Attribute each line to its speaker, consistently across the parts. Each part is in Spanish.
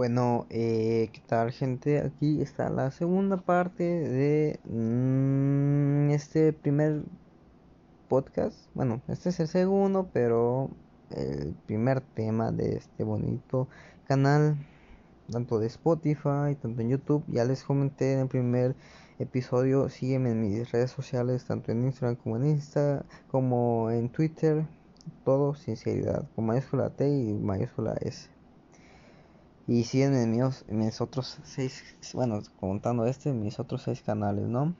Speaker 1: Bueno, eh, ¿qué tal gente? Aquí está la segunda parte de mm, este primer podcast. Bueno, este es el segundo, pero el primer tema de este bonito canal, tanto de Spotify, tanto en YouTube. Ya les comenté en el primer episodio, sígueme en mis redes sociales, tanto en Instagram como en Insta, como en Twitter. Todo sinceridad, con mayúscula T y mayúscula S. Y siguen en mis, mis otros seis, bueno, contando este, mis otros seis canales, ¿no?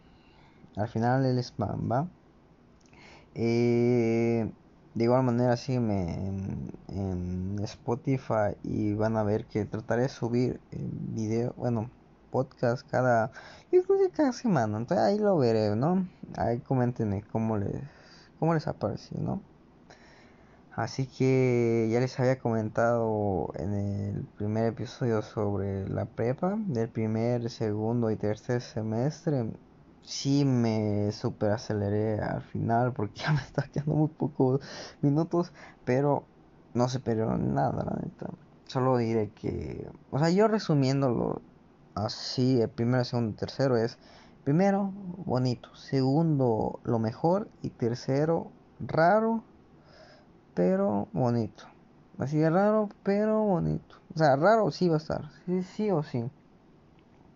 Speaker 1: Al final el spam, ¿va? Eh, de igual manera sígueme en, Spotify y van a ver que trataré de subir video, bueno, podcast cada, yo creo cada semana, entonces ahí lo veré, ¿no? Ahí coméntenme cómo les, cómo les apareció, ¿no? Así que ya les había comentado en el primer episodio sobre la prepa del primer, segundo y tercer semestre. Sí me super aceleré al final porque ya me está quedando muy pocos minutos, pero no se perdió nada, la neta. Solo diré que, o sea, yo resumiéndolo así, el primero, segundo y tercero es, primero, bonito, segundo, lo mejor y tercero, raro pero bonito. Así de raro, pero bonito. O sea, raro sí va a estar. Sí, sí o sí.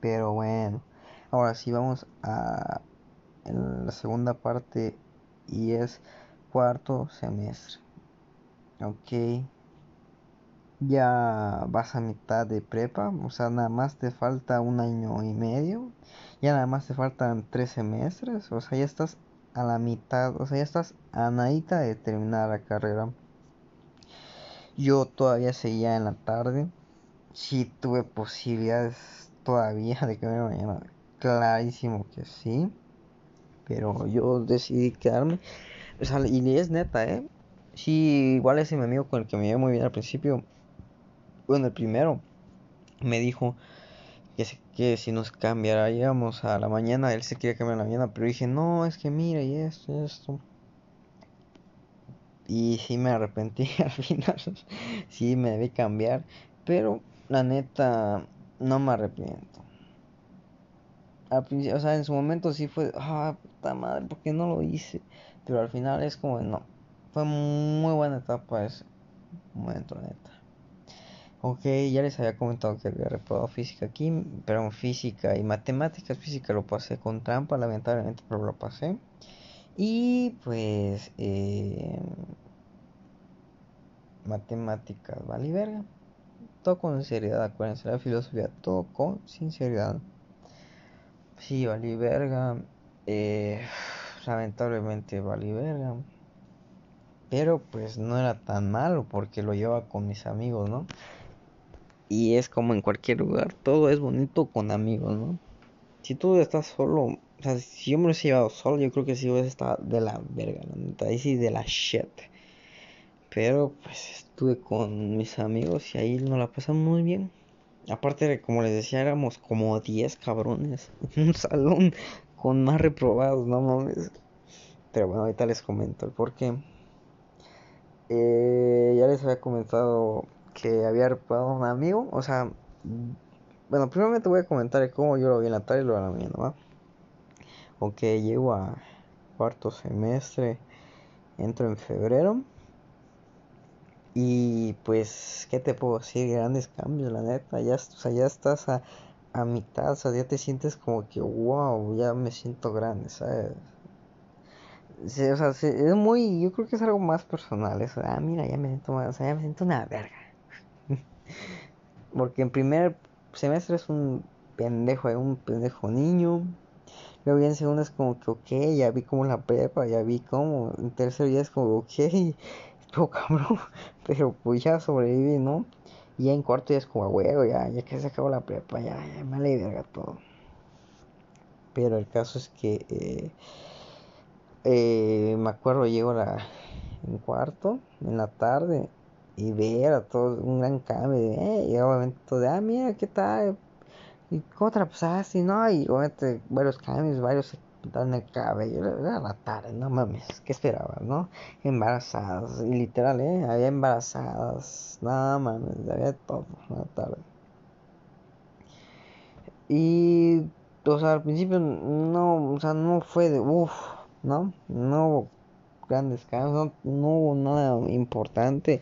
Speaker 1: Pero bueno. Ahora sí vamos a la segunda parte y es cuarto semestre. Ok. Ya vas a mitad de prepa. O sea, nada más te falta un año y medio. Ya nada más te faltan tres semestres. O sea, ya estás a la mitad, o sea, ya estás a nadita de terminar la carrera. Yo todavía seguía en la tarde. Sí tuve posibilidades todavía de que mañana. Clarísimo que sí. Pero yo decidí quedarme. O sea, y es neta, ¿eh? Sí, igual ese mi amigo con el que me llevé muy bien al principio. Bueno, el primero me dijo que, si nos cambiaríamos a la mañana, él se quería cambiar a la mañana, pero dije, no, es que mira, y esto, y esto. Y sí me arrepentí al final, sí me debí cambiar, pero la neta no me arrepiento. Al principio, o sea, en su momento sí fue, ah, puta madre, ¿por qué no lo hice? Pero al final es como, no, fue muy buena etapa ese momento, neta. Ok, ya les había comentado que había reprobado física aquí, pero física y matemáticas, física lo pasé con trampa, lamentablemente, pero lo pasé. Y pues, eh, matemáticas, vale verga. Todo con sinceridad, acuérdense, la filosofía, todo con sinceridad. Sí, vale verga. Eh, lamentablemente vale verga. Pero pues no era tan malo porque lo llevaba con mis amigos, ¿no? Y es como en cualquier lugar, todo es bonito con amigos, ¿no? Si tú estás solo, o sea, si yo me hubiese llevado solo, yo creo que sí hubiese estado de la verga, la neta, sí de la shit. Pero pues estuve con mis amigos y ahí nos la pasamos muy bien. Aparte de, como les decía, éramos como 10 cabrones. Un salón con más reprobados, no mames. Pero bueno, ahorita les comento el porqué. Eh, ya les había comentado que había reparado un amigo. O sea, bueno, primero te voy a comentar cómo yo lo vi en la tarde y lo en la mañana, ¿va? Llego a cuarto semestre, entro en febrero. Y pues, ¿qué te puedo decir? Grandes cambios, la neta. Ya, o sea, ya estás a, a mitad, o sea, ya te sientes como que, wow, ya me siento grande, ¿sabes? o sea, es muy, yo creo que es algo más personal. Eso, ah, mira, ya me siento más, o sea, ya me siento una verga. Porque en primer semestre es un pendejo, un pendejo niño. Luego ya en segundo es como que, ok, ya vi como la prepa, ya vi como. En tercero ya es como, ok, estuvo cabrón. Pero pues ya sobreviví, ¿no? Y ya en cuarto ya es como, huevo, ya, ya que se acabó la prepa, ya, ya me le verga todo. Pero el caso es que, eh, eh, me acuerdo, llego la, en cuarto, en la tarde, y ver a todos un gran cambio eh, y obviamente todo de, ah, mira, ¿qué tal? ¿Y cómo te la? No, y obviamente varios cambios, varios pintaron el cabello, era la tarde, no mames, ¿qué esperabas, no? Embarazadas, y literal, eh, había embarazadas, no mames, había todo, la tarde. Y, o sea, al principio no, o sea, no fue de uff, ¿no? No hubo grandes cambios, no, hubo nada importante.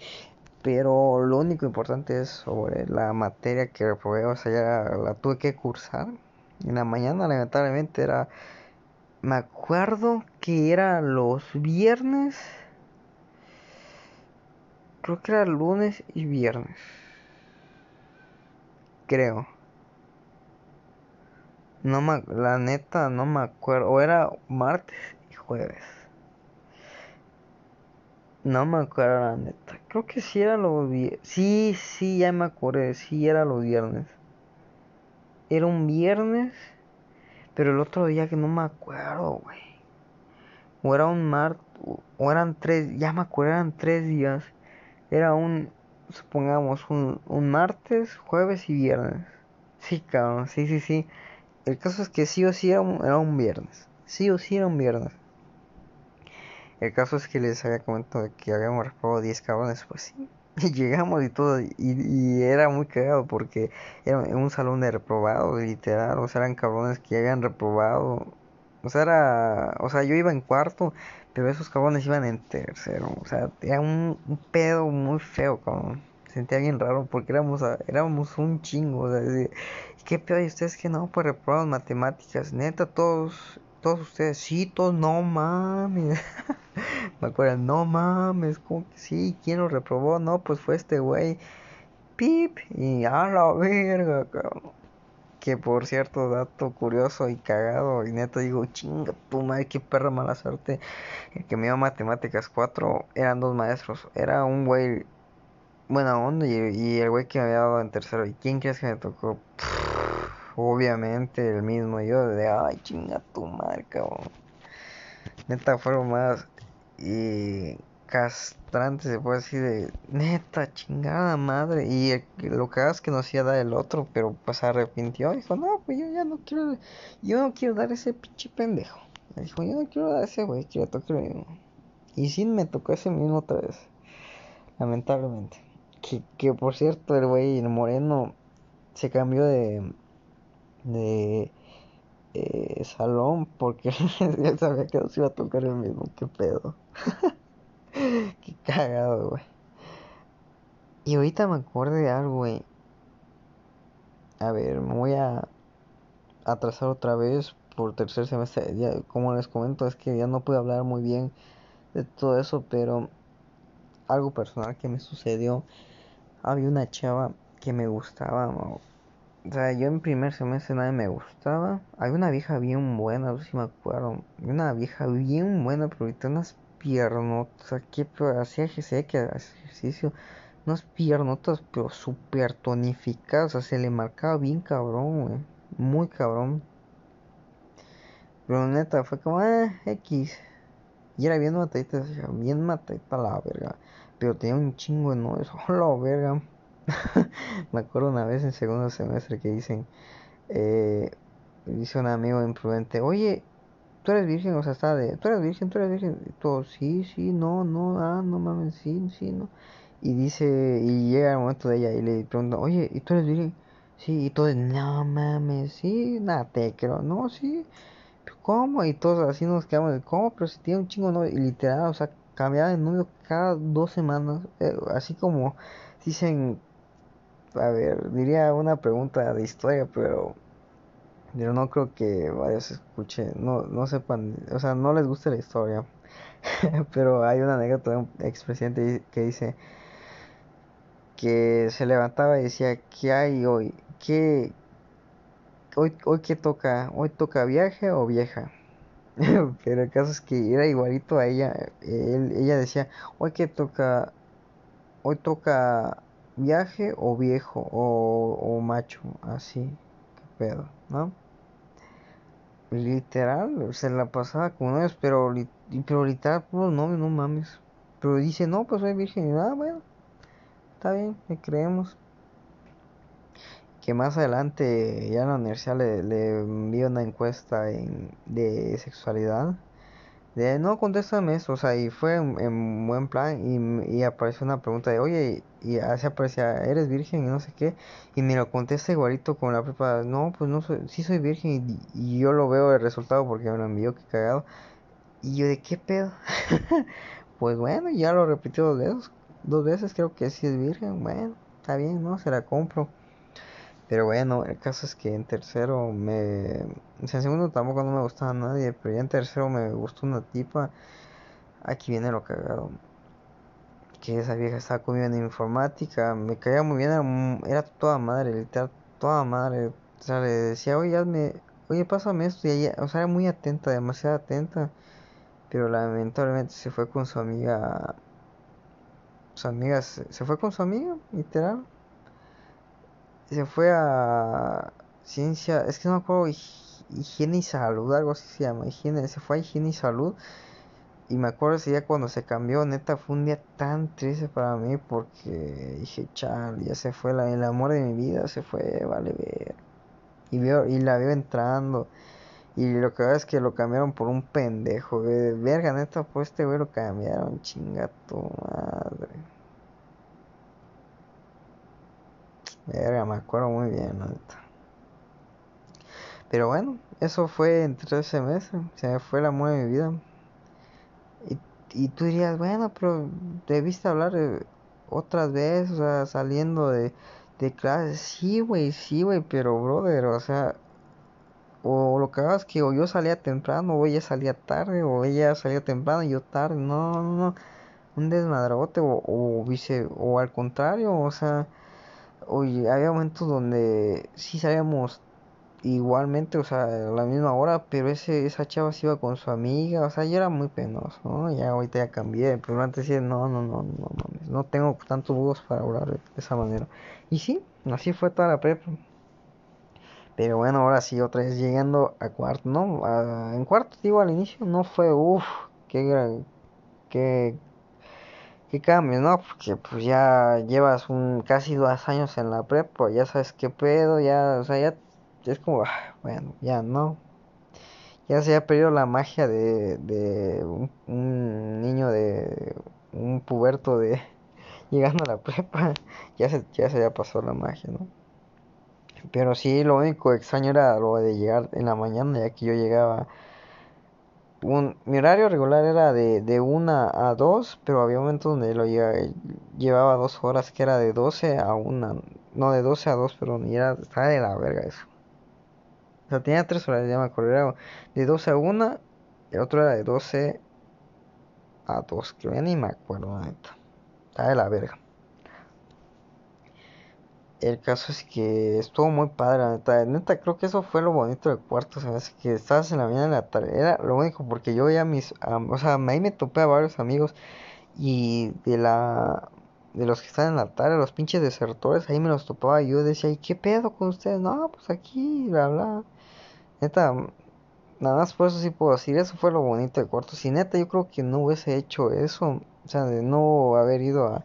Speaker 1: Pero lo único importante es sobre la materia que reprobé, o sea, ya la tuve que cursar. En la mañana, lamentablemente, era. Me acuerdo que era los viernes. Creo que era lunes y viernes. Creo. No me, la neta no me acuerdo. O era martes y jueves. No me acuerdo la neta. Creo que sí era los viernes. Sí, sí, ya me acordé. Sí era los viernes. Era un viernes. Pero el otro día que no me acuerdo, güey. O era un martes. O eran tres. Ya me acuerdo, eran tres días. Era un. Supongamos un, un martes, jueves y viernes. Sí, cabrón. Sí, sí, sí. El caso es que sí o sí era un, viernes. Sí o sí era un viernes. El caso es que les había comentado que habíamos reprobado 10 cabrones. Pues sí. Y llegamos y todo. Y, era muy cagado porque era un salón de reprobados, literal. O sea, eran cabrones que habían reprobado. O sea, era. O sea, yo iba en cuarto. Pero esos cabrones iban en tercero. O sea, era un, pedo muy feo, cabrón sentía bien raro porque éramos, éramos un chingo. O sea, ¿Qué pedo? ¿Y ustedes que no? Pues reprobaron matemáticas. Neta, todos, todos ustedes, no mames. Me acuerdo, no mames, como que sí, ¿quién lo reprobó? No, pues fue este güey. Pip, y a la verga, cabrón. Que por cierto, dato curioso y cagado, y neta digo, chinga tu madre, qué perra mala suerte. El que me dio matemáticas 4 eran dos maestros. Era un güey buena onda y, el güey que me había dado en tercero. ¿Y quién crees que me tocó? Obviamente el mismo yo de ay chinga tu cabrón neta fueron más y castrantes se puede decir de neta chingada madre y lo que hagas que nos iba a dar el otro pero pues se arrepintió. Dijo no pues yo ya no quiero yo no quiero dar ese pinche pendejo dijo yo no quiero dar ese güey quiero tocar el mismo y sí me tocó ese mismo otra vez lamentablemente. Que, que por cierto, el güey, el moreno, se cambió de, de eh, salón porque él sabía que no se iba a tocar el mismo. ¿Qué pedo? Qué cagado, güey. Y ahorita me acuerdo de algo, güey. A ver, me voy a atrasar otra vez por tercer semestre. Ya, como les comento, es que ya no puedo hablar muy bien de todo eso, pero algo personal que me sucedió había una chava que me gustaba. O sea, yo en primer semestre nadie me gustaba. Había una vieja bien buena, no sé si me acuerdo. Una vieja bien buena, pero ahorita unas piernotas. Que hacía ejercicio. Unas piernotas, pero súper tonificadas. O sea, se le marcaba bien cabrón, güey. Muy cabrón. Pero neta, fue como, ah, X. Y era bien matadita, bien matadita la verga. Pero tenía un chingo de nudos. Hola, verga. Me acuerdo una vez en segundo semestre que dicen, eh, dice un amigo imprudente, oye, tú eres virgen, o sea, está de, tú eres virgen, tú eres virgen. Y todo, sí, sí, no, no, ah, no mames, sí, sí, no. Y dice, y llega el momento de ella y le pregunta, oye, ¿y tú eres virgen? Sí, y todo, no mames, sí, nada, te creo, no, sí. ¿Cómo? Y todos así nos quedamos, ¿cómo? Pero si tiene un chingo, no, y literal, o sea, cambiaba de novio cada dos semanas, eh, así como dicen, a ver, diría una pregunta de historia, pero pero no creo que varios escuchen, no, no sepan, o sea, no les guste la historia. pero hay una anécdota de un expresidente que dice que se levantaba y decía, ¿qué hay hoy? ¿Qué, hoy, hoy qué toca? ¿Hoy toca viaje o vieja? Pero el caso es que era igualito a ella. ella decía, hoy que toca, hoy toca viaje o viejo o, macho, así, qué pedo, ¿no? Literal, se la pasaba con novios, pero, pero literal, pues no, no mames. Pero dice, no, pues soy virgen. Y ah, bueno, está bien, le creemos que más adelante ya en la universidad le, le envío una encuesta de sexualidad de no, contéstame esto, o sea, y fue en, buen plan y, y, apareció una pregunta de, oye, y así aparecía, ¿eres virgen? y no sé qué, y me lo contesta igualito con la prepa, no, pues no soy, sí soy virgen y, yo lo veo el resultado porque me lo envió, que cagado, y yo de qué pedo, pues bueno, ya lo repitió dos veces, dos veces creo que sí es virgen, bueno, está bien, ¿no? Se la compro. Pero bueno, el caso es que en tercero me... en segundo tampoco no me gustaba nadie, pero ya en tercero me gustó una tipa. Aquí viene lo cagado. Que esa vieja estaba conmigo en informática, me caía muy bien, era, toda madre, literal, toda madre. O sea, le decía, oye, hazme, oye, pásame esto. Y ella, o sea, era muy atenta, demasiado atenta. Pero lamentablemente se fue con su amiga. Su amiga se fue con su amiga, literal se fue a ciencia, es que no me acuerdo, higiene y salud, algo así se llama, higiene, se fue a higiene y salud. Y me acuerdo ese día cuando se cambió, neta, fue un día tan triste para mí porque dije, chal, ya se fue la, el amor de mi vida, se fue, vale ver. Y, veo, y la veo entrando. Y lo que veo es que lo cambiaron por un pendejo, Verga, neta, pues este güey lo cambiaron, chinga. Verga, me acuerdo muy bien, Pero bueno, eso fue en tres semestres. Se me fue el amor de mi vida. Y, y tú dirías, bueno, pero debiste hablar otras veces, o sea, saliendo de, de clases. Sí, güey, sí, güey, pero brother, o sea, o lo que hagas es que o yo salía temprano, o ella salía tarde, o ella salía temprano y yo tarde. No, no, no. Un desmadrote, o, o vice, o al contrario, o sea Oye, había momentos donde sí salíamos igualmente, o sea, a la misma hora, pero ese, esa chava se iba con su amiga, o sea, yo era muy penoso, ¿no? Ya ahorita ya cambié, pero antes decía, no, no, no, no, no, no tengo tantos huevos para hablar de esa manera. Y sí, así fue toda la prepa. Pero bueno, ahora sí, otra vez llegando a cuarto, ¿no? en cuarto, digo, al inicio no fue, uff, qué, qué qué cambios, ¿no? Porque pues ya llevas un casi dos años en la prepa, ya sabes qué pedo, ya, o sea, ya, es como, ah, bueno, ya no. Ya se ha perdido la magia de, de un, niño de un puberto de llegando a la prepa, ya se, ya se pasó la magia, ¿no? Pero sí, lo único extraño era lo de llegar en la mañana, ya que yo llegaba mi horario regular era de, de 1 a 2, pero había momentos donde lo llevaba dos horas, que era de 12 a 1, no de 12 a 2, pero era, estaba de la verga eso. O sea, tenía tres horas, ya me acuerdo, era de 12 a 1, el otro era de 12 a 2, que ni me acuerdo. Estaba de la verga. El caso es que estuvo muy padre, neta. Neta, creo que eso fue lo bonito del cuarto. O sea, es que estabas en la mañana en la tarde. Era lo único, porque yo veía mis. o sea, ahí me topé a varios amigos. Y de la. De los que están en la tarde, los pinches desertores, ahí me los topaba. Y yo decía, ¿y qué pedo con ustedes? No, pues aquí, bla, bla. Neta, nada más por eso sí puedo decir. Eso fue lo bonito del cuarto. Si neta, yo creo que no hubiese hecho eso. O sea, de no haber ido a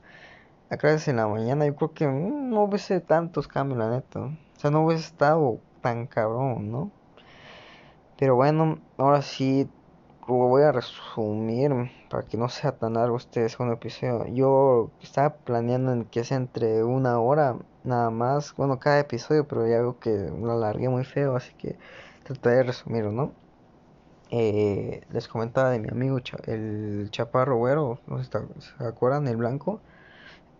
Speaker 1: a clases en la mañana, yo creo que mm, no hubiese tantos cambios, la neta. O sea, no hubiese estado tan cabrón, ¿no? Pero bueno, ahora sí lo voy a resumir para que no sea tan largo este segundo episodio. Yo estaba planeando en que sea entre una hora nada más, bueno, cada episodio, pero ya veo que lo alargué muy feo, así que trataré de resumirlo, ¿no? Eh, les comentaba de mi amigo el chaparro güero, no sé si se acuerdan, el blanco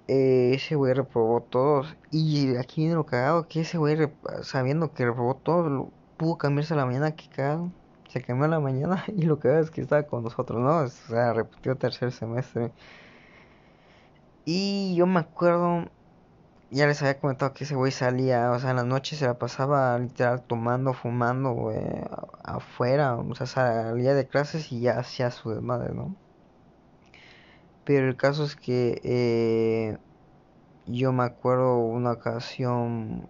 Speaker 1: eh, ese güey reprobó todos. Y aquí viene lo cagado, que ese güey, sabiendo que reprobó todos, pudo cambiarse a la mañana, que cagado. Se cambió a la mañana y lo que es que estaba con nosotros, ¿no? O sea, repitió tercer semestre. Y yo me acuerdo, ya les había comentado que ese güey salía, o sea, en las noches se la pasaba literal tomando, fumando, güey, afuera, o sea, salía de clases y ya hacía su desmadre, ¿no? Pero el caso es que eh, yo me acuerdo una ocasión,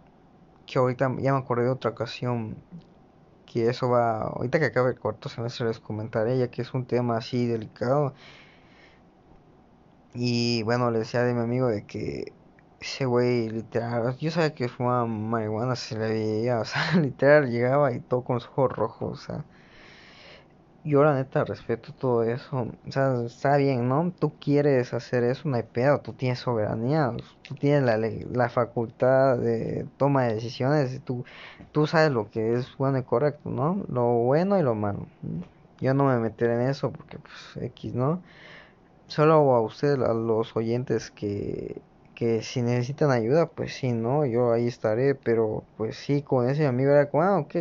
Speaker 1: que ahorita ya me acordé de otra ocasión, que eso va, ahorita que acabe el cuarto semestre les comentaré, ya que es un tema así delicado. Y bueno, le decía de mi amigo de que ese güey literal, yo sabía que fumaba marihuana, se le veía, o sea, literal llegaba y todo con los ojos rojos, o sea yo la neta respeto todo eso. O sea, está bien, ¿no? Tú quieres hacer eso, no hay pedo. Tú tienes soberanía. Tú tienes la, la facultad de toma de decisiones. Tú, tú sabes lo que es bueno y correcto, ¿no? Lo bueno y lo malo. Yo no me meteré en eso porque, pues, X, ¿no? Solo a ustedes, a los oyentes que, que si necesitan ayuda, pues sí, ¿no? Yo ahí estaré. Pero, pues sí, con ese amigo era como, ah, ok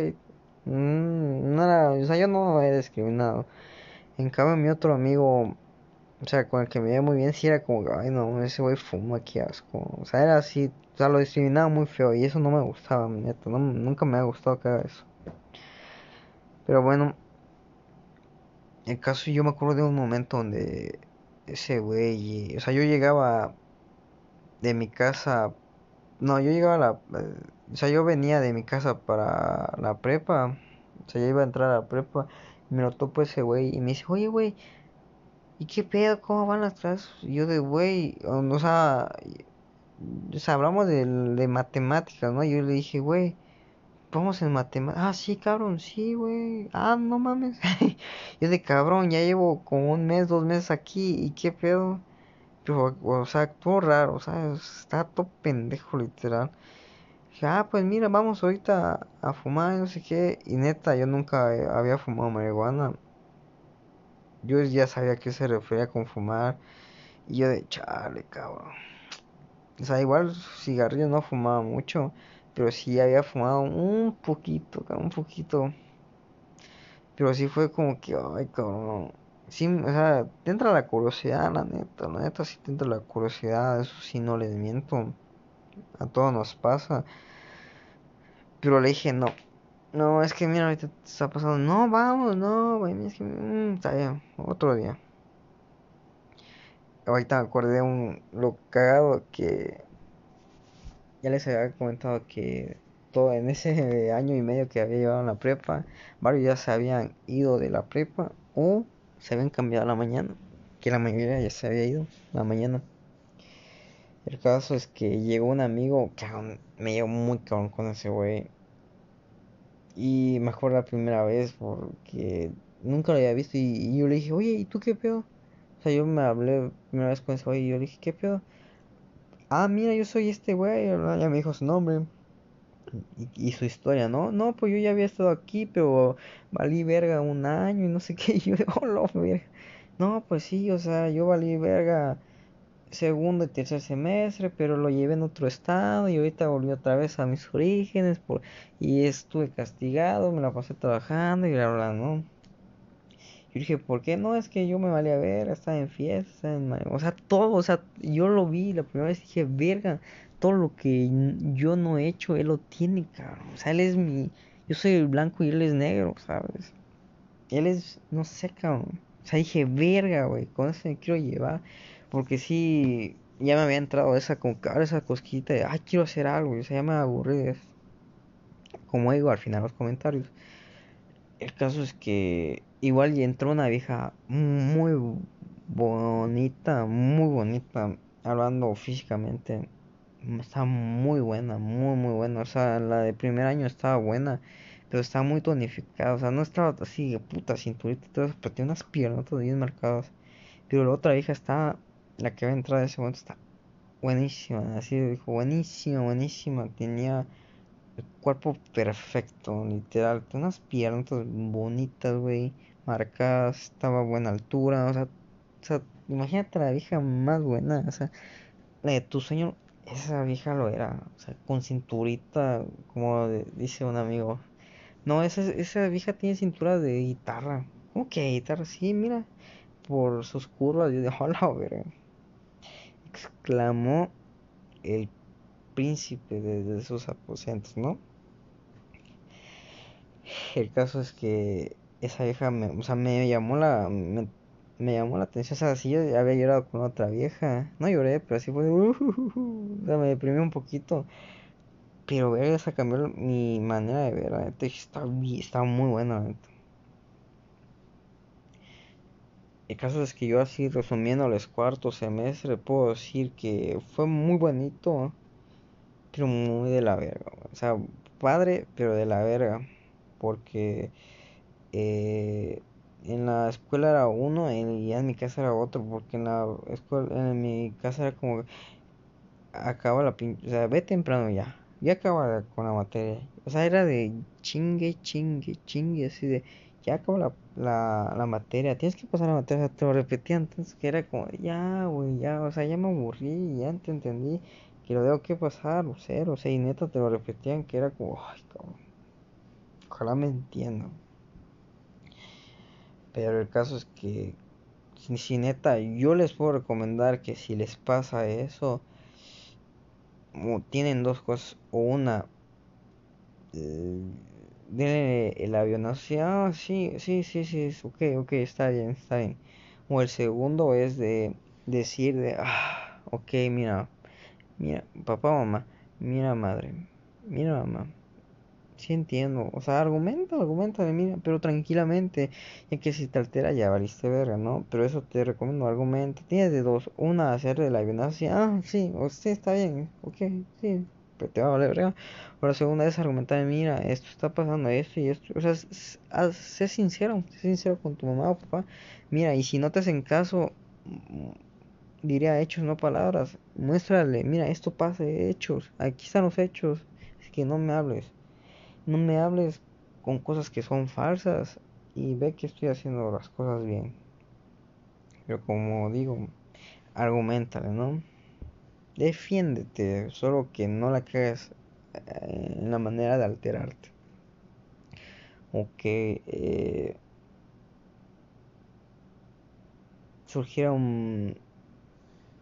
Speaker 1: Mm, no era, o sea, yo no he discriminado. En cambio, mi otro amigo, o sea, con el que me veía muy bien, sí era como, ay, no, ese güey fuma, qué asco. O sea, era así, o sea, lo discriminaba muy feo y eso no me gustaba, neta, no, nunca me ha gustado que haga eso. Pero bueno, el caso, yo me acuerdo de un momento donde ese güey, o sea, yo llegaba de mi casa, no, yo llegaba a la, o sea, yo venía de mi casa para la prepa. O sea, yo iba a entrar a la prepa. Y me lo topo ese güey. Y me dice, oye, güey, ¿y qué pedo? ¿Cómo van las clases? Yo de, güey, o sea, o sea, hablamos de, de matemáticas, ¿no? Yo le dije, güey, vamos en matemáticas. Ah, sí, cabrón, sí, güey. Ah, no mames. yo de cabrón, ya llevo como un mes, dos meses aquí. ¿Y qué pedo? Pero, o sea, todo raro, o sea, está todo pendejo, literal ah, pues mira, vamos ahorita a fumar, no sé qué. Y neta, yo nunca había fumado marihuana. Yo ya sabía a qué se refería con fumar. Y yo de chale, cabrón. O sea, igual cigarrillo no fumaba mucho. Pero sí había fumado un poquito, un poquito. Pero sí fue como que, ay, cabrón. Sí, o sea, te entra la curiosidad, la neta, la neta sí te entra la curiosidad, eso sí no les miento. A todos nos pasa. Pero le dije, no. No, es que mira, ahorita está pasando. No, vamos, no, güey. Es que, mm, está bien, otro día. Ahorita me acordé un, lo cagado que ya les había comentado que todo en ese año y medio que había llevado la prepa, varios ya se habían ido de la prepa o se habían cambiado a la mañana, que la mayoría ya se había ido la mañana. El caso es que llegó un amigo, que me llevó muy cabrón con ese güey. Y me acuerdo la primera vez porque nunca lo había visto y, yo le dije, oye, ¿y tú qué pedo? O sea, yo me hablé primera vez con ese güey y yo le dije, ¿qué pedo? Ah, mira, yo soy este güey, ya me dijo su nombre y, su historia, ¿no? No, pues yo ya había estado aquí, pero valí verga un año y no sé qué. Y yo, oh, lo, No, pues sí, o sea, yo valí verga segundo y tercer semestre, pero lo llevé en otro estado y ahorita volví otra vez a mis orígenes por, y estuve castigado, me la pasé trabajando y bla bla, ¿no? Yo dije, ¿por qué no? Es que yo me valía ver, estaba en fiesta, en... o sea, todo, o sea, yo lo vi la primera vez dije, verga, todo lo que yo no he hecho, él lo tiene, cabrón. O sea, él es mi, yo soy el blanco y él es negro, ¿sabes? Él es, no sé, cabrón. O sea, dije, verga, güey, con eso me quiero llevar. Porque sí, ya me había entrado esa, como esa cosquita de, ay, quiero hacer algo. Y o sea, ya me aburrí. Como digo al final los comentarios. El caso es que igual ya entró una vieja muy bonita, muy bonita, hablando físicamente. Estaba muy buena, muy, muy buena. O sea, la de primer año estaba buena, pero estaba muy tonificada. O sea, no estaba así puta cinturita, pero tenía unas piernas bien marcadas. Pero la otra vieja estaba la que va a entrar en ese momento está buenísima, así dijo, buenísima, buenísima, tenía el cuerpo perfecto, literal, unas piernas bonitas, güey, marcadas, estaba a buena altura, o sea, o sea, imagínate la vieja más buena, o sea, la de tu sueño, esa vieja lo era, o sea, con cinturita, como dice un amigo. No, esa, esa vieja tiene cintura de guitarra. ¿Cómo que guitarra? Sí, mira, por sus curvas, yo de hola, ver exclamó el príncipe de, sus aposentos, ¿no? El caso es que esa vieja me, o sea, me llamó la me, llamó la atención, o sea, si yo había llorado con otra vieja, no lloré, pero así fue, o sea, me deprimí un poquito. Pero ver esa cambió mi manera de ver, la está, está muy buena, El caso es que yo así resumiendo el cuarto semestre puedo decir que fue muy bonito, pero muy de la verga. O sea, padre, pero de la verga. Porque eh, en la escuela era uno y en mi casa era otro, porque en la escuela, en mi casa era como acaba la pinche, o sea, ve temprano ya, ya acaba con la materia, o sea, era de chingue, chingue, chingue, así de, ya acaba la, la, la materia, tienes que pasar la materia, sea, te lo repetían, entonces que era como, ya, güey, ya, o sea, ya me aburrí, ya te entendí, que lo tengo que pasar, o cero, o sea, y neta te lo repetían, que era como, ay, cabrón, ojalá me entiendan. Pero el caso es que, si, neta, yo les puedo recomendar que si les pasa eso, tienen dos cosas, o una, eh, el avión así, ah, sí, sí, sí, sí, ok, ok, está bien, está bien. O el segundo es de decir de, ah, ok, mira, mira, papá, mamá, mira, madre, mira, mamá, sí entiendo, o sea, argumenta, argumenta, mira, pero tranquilamente, ya que si te altera ya valiste verga, ¿no? Pero eso te recomiendo, argumenta, tienes de dos, una hacer de la así, ah, sí, usted está bien, ok, sí, pero te va a valer verga. La segunda es argumentar, mira, esto está pasando, esto y esto, o sea, sé sincero, sé sincero con tu mamá o papá, mira, y si no te hacen caso, mm, diría hechos, no palabras, muéstrale, mira, esto pasa, hechos, aquí están los hechos, es que no me hables no me hables con cosas que son falsas y ve que estoy haciendo las cosas bien. Pero como digo, argumentale, ¿no? Defiéndete, solo que no la creas eh, en la manera de alterarte. O que eh, surgieron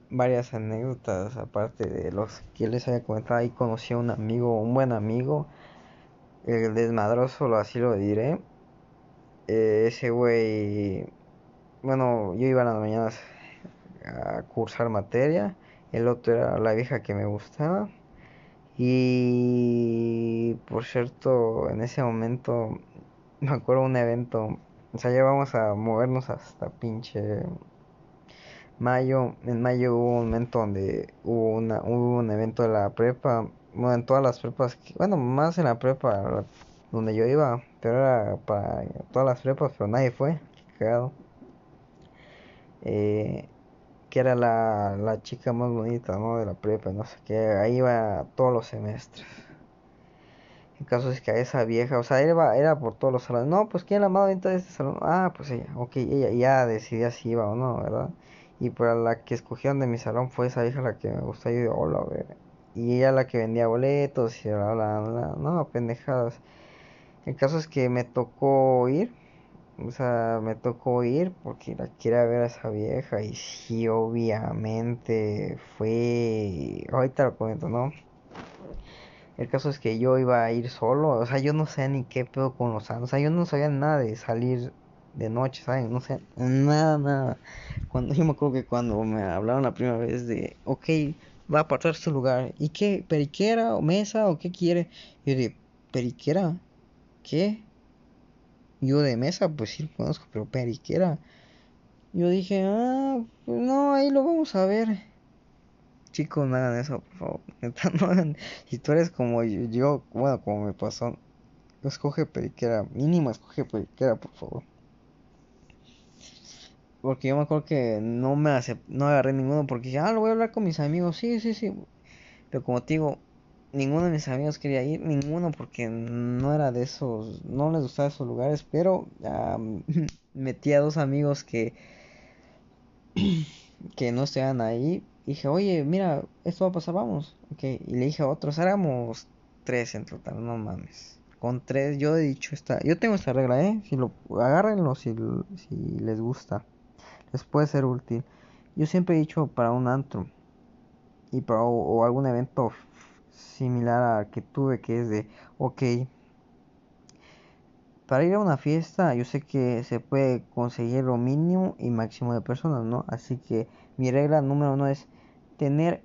Speaker 1: varias anécdotas aparte de los que les había comentado ahí conocí a un amigo un buen amigo el desmadroso, así lo diré. Eh, ese güey, bueno, yo iba a las mañanas a cursar materia, el otro era la vieja que me gustaba. Y por cierto, en ese momento me acuerdo un evento, o sea, ya vamos a movernos hasta pinche mayo. En mayo hubo un momento donde hubo, una, un evento de la prepa bueno, en todas las prepas, bueno, más en la prepa donde yo iba, pero era para todas las prepas, pero nadie fue, cagado. Eh, que era la, la chica más bonita, ¿no? De la prepa, no sé qué, ahí iba todos los semestres. El caso es que a esa vieja, o sea, era, era por todos los salones. No, pues ¿quién la más bonita de este salón? Ah, pues ella, ok, ella ya decidía si iba o no, ¿verdad? Y para la que escogieron de mi salón fue esa vieja la que me gustó. Yo digo, hola, y ella la que vendía boletos y bla, bla, bla, no, pendejadas. El caso es que me tocó ir, o sea, me tocó ir porque la quiero ver a esa vieja y sí, obviamente fue, ahorita lo comento, ¿no? El caso es que yo iba a ir solo, o sea, yo no sé ni qué pedo con los años, o sea, yo no sabía nada de salir de noche, ¿saben? No sé, nada, nada. Cuando yo me acuerdo que cuando me hablaron la primera vez de, ok, va a apartar su lugar. ¿Y qué? ¿Periquera o mesa o qué quiere? Yo de, ¿periquera? ¿Qué? Yo de mesa, pues sí lo conozco, pero periquera. Yo dije, ah, pues no, ahí lo vamos a ver. Chicos, no hagan eso, por favor. Si tú eres como yo, bueno, como me pasó, escoge periquera. Mínimo escoge periquera, por favor. Porque yo me acuerdo que no me hace, no agarré ninguno porque dije, ah, lo voy a hablar con mis amigos. Sí, sí, sí. Pero como te digo, ninguno de mis amigos quería ir, ninguno porque no era de esos, no les gustaba esos lugares, pero metí a dos amigos que que no estaban ahí. Dije, oye, mira, esto va a pasar, vamos. Okay. Y le dije a otros, éramos tres en total, no mames. Con tres, yo he dicho esta, yo tengo esta regla, eh. Si lo agárrenlo si, si les gusta les puede ser útil. Yo siempre he dicho para un antro y para o, algún evento similar al que tuve que es de, ok, para ir a una fiesta yo sé que se puede conseguir lo mínimo y máximo de personas, ¿no? Así que mi regla número uno es tener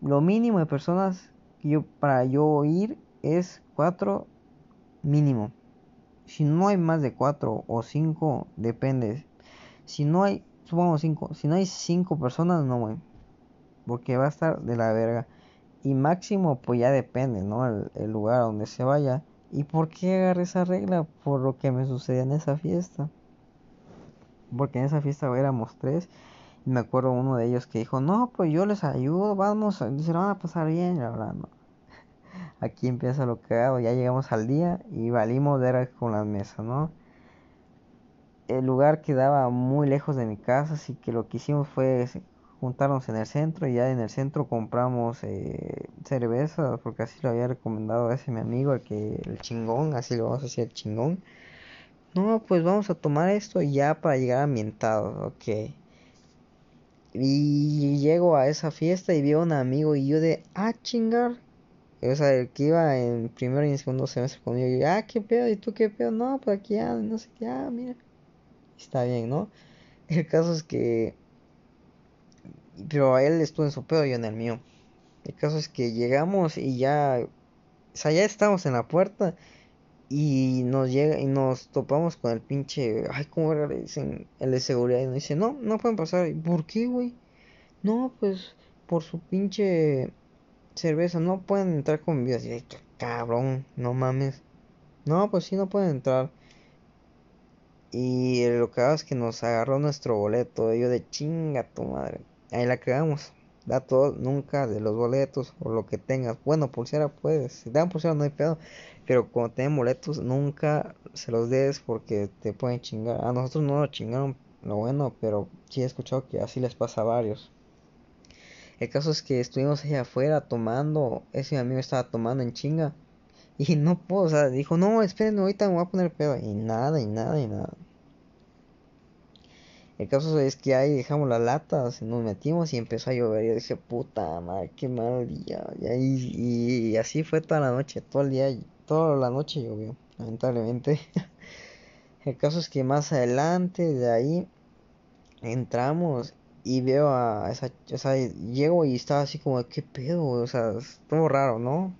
Speaker 1: lo mínimo de personas que yo para yo ir es cuatro mínimo. Si no hay más de cuatro o cinco, depende. Si no hay, supongamos cinco, si no hay cinco personas, no, güey. Porque va a estar de la verga. Y máximo, pues ya depende, ¿no? El, lugar a donde se vaya. ¿Y por qué agarré esa regla? Por lo que me sucedió en esa fiesta. porque en esa fiesta éramos tres. Y me acuerdo uno de ellos que dijo, no, pues yo les ayudo, vamos, se van a pasar bien, la verdad, no. Aquí empieza lo hago, ya llegamos al día y valimos ver con las mesas, ¿no? El lugar quedaba muy lejos de mi casa, así que lo que hicimos fue juntarnos en el centro y ya en el centro compramos eh, cerveza, porque así lo había recomendado ese mi amigo, el que el chingón, así lo vamos a decir, el chingón. No, pues vamos a tomar esto ya para llegar ambientado, ok. Y llego a esa fiesta y veo a un amigo y yo de, ah, chingar. O sea, el que iba en primero y en segundo semestre conmigo, yo, ah, qué pedo, ¿y tú qué pedo? No, pues aquí ya, no sé qué, ah, mira. Está bien, ¿no? El caso es que... Pero él estuvo en su pedo y yo en el mío. El caso es que llegamos y ya... O sea, ya estamos en la puerta y nos llega y nos topamos con el pinche, ay, ¿cómo le dicen? El de seguridad y nos dice, no, no pueden pasar. ¿Por qué, güey? No, pues por su pinche cerveza, no pueden entrar con vida. Y cabrón, no mames. No, pues sí, no pueden entrar. Y lo que hago es que nos agarró nuestro boleto. Y yo de chinga tu madre. Ahí la creamos. Da todo, nunca de los boletos o lo que tengas. Bueno, pulsera puedes. Si dan pulsera no hay pedo. Pero cuando tienen boletos, nunca se los des porque te pueden chingar. A nosotros no nos chingaron lo bueno, pero sí he escuchado que así les pasa a varios. El caso es que estuvimos allá afuera tomando. Ese amigo estaba tomando en chinga. Y no puedo, o sea, dijo, no, esperen, ahorita me voy a poner pedo. Y nada, y nada, y nada. El caso es que ahí dejamos las latas, nos metimos y empezó a llover. Yo dije, puta madre, qué mal día. Y, ahí, y así fue toda la noche, todo el día toda la noche llovió, lamentablemente. El caso es que más adelante de ahí entramos y veo a esa, o sea, llego y estaba así como, ¿qué pedo? O sea, todo raro, ¿no?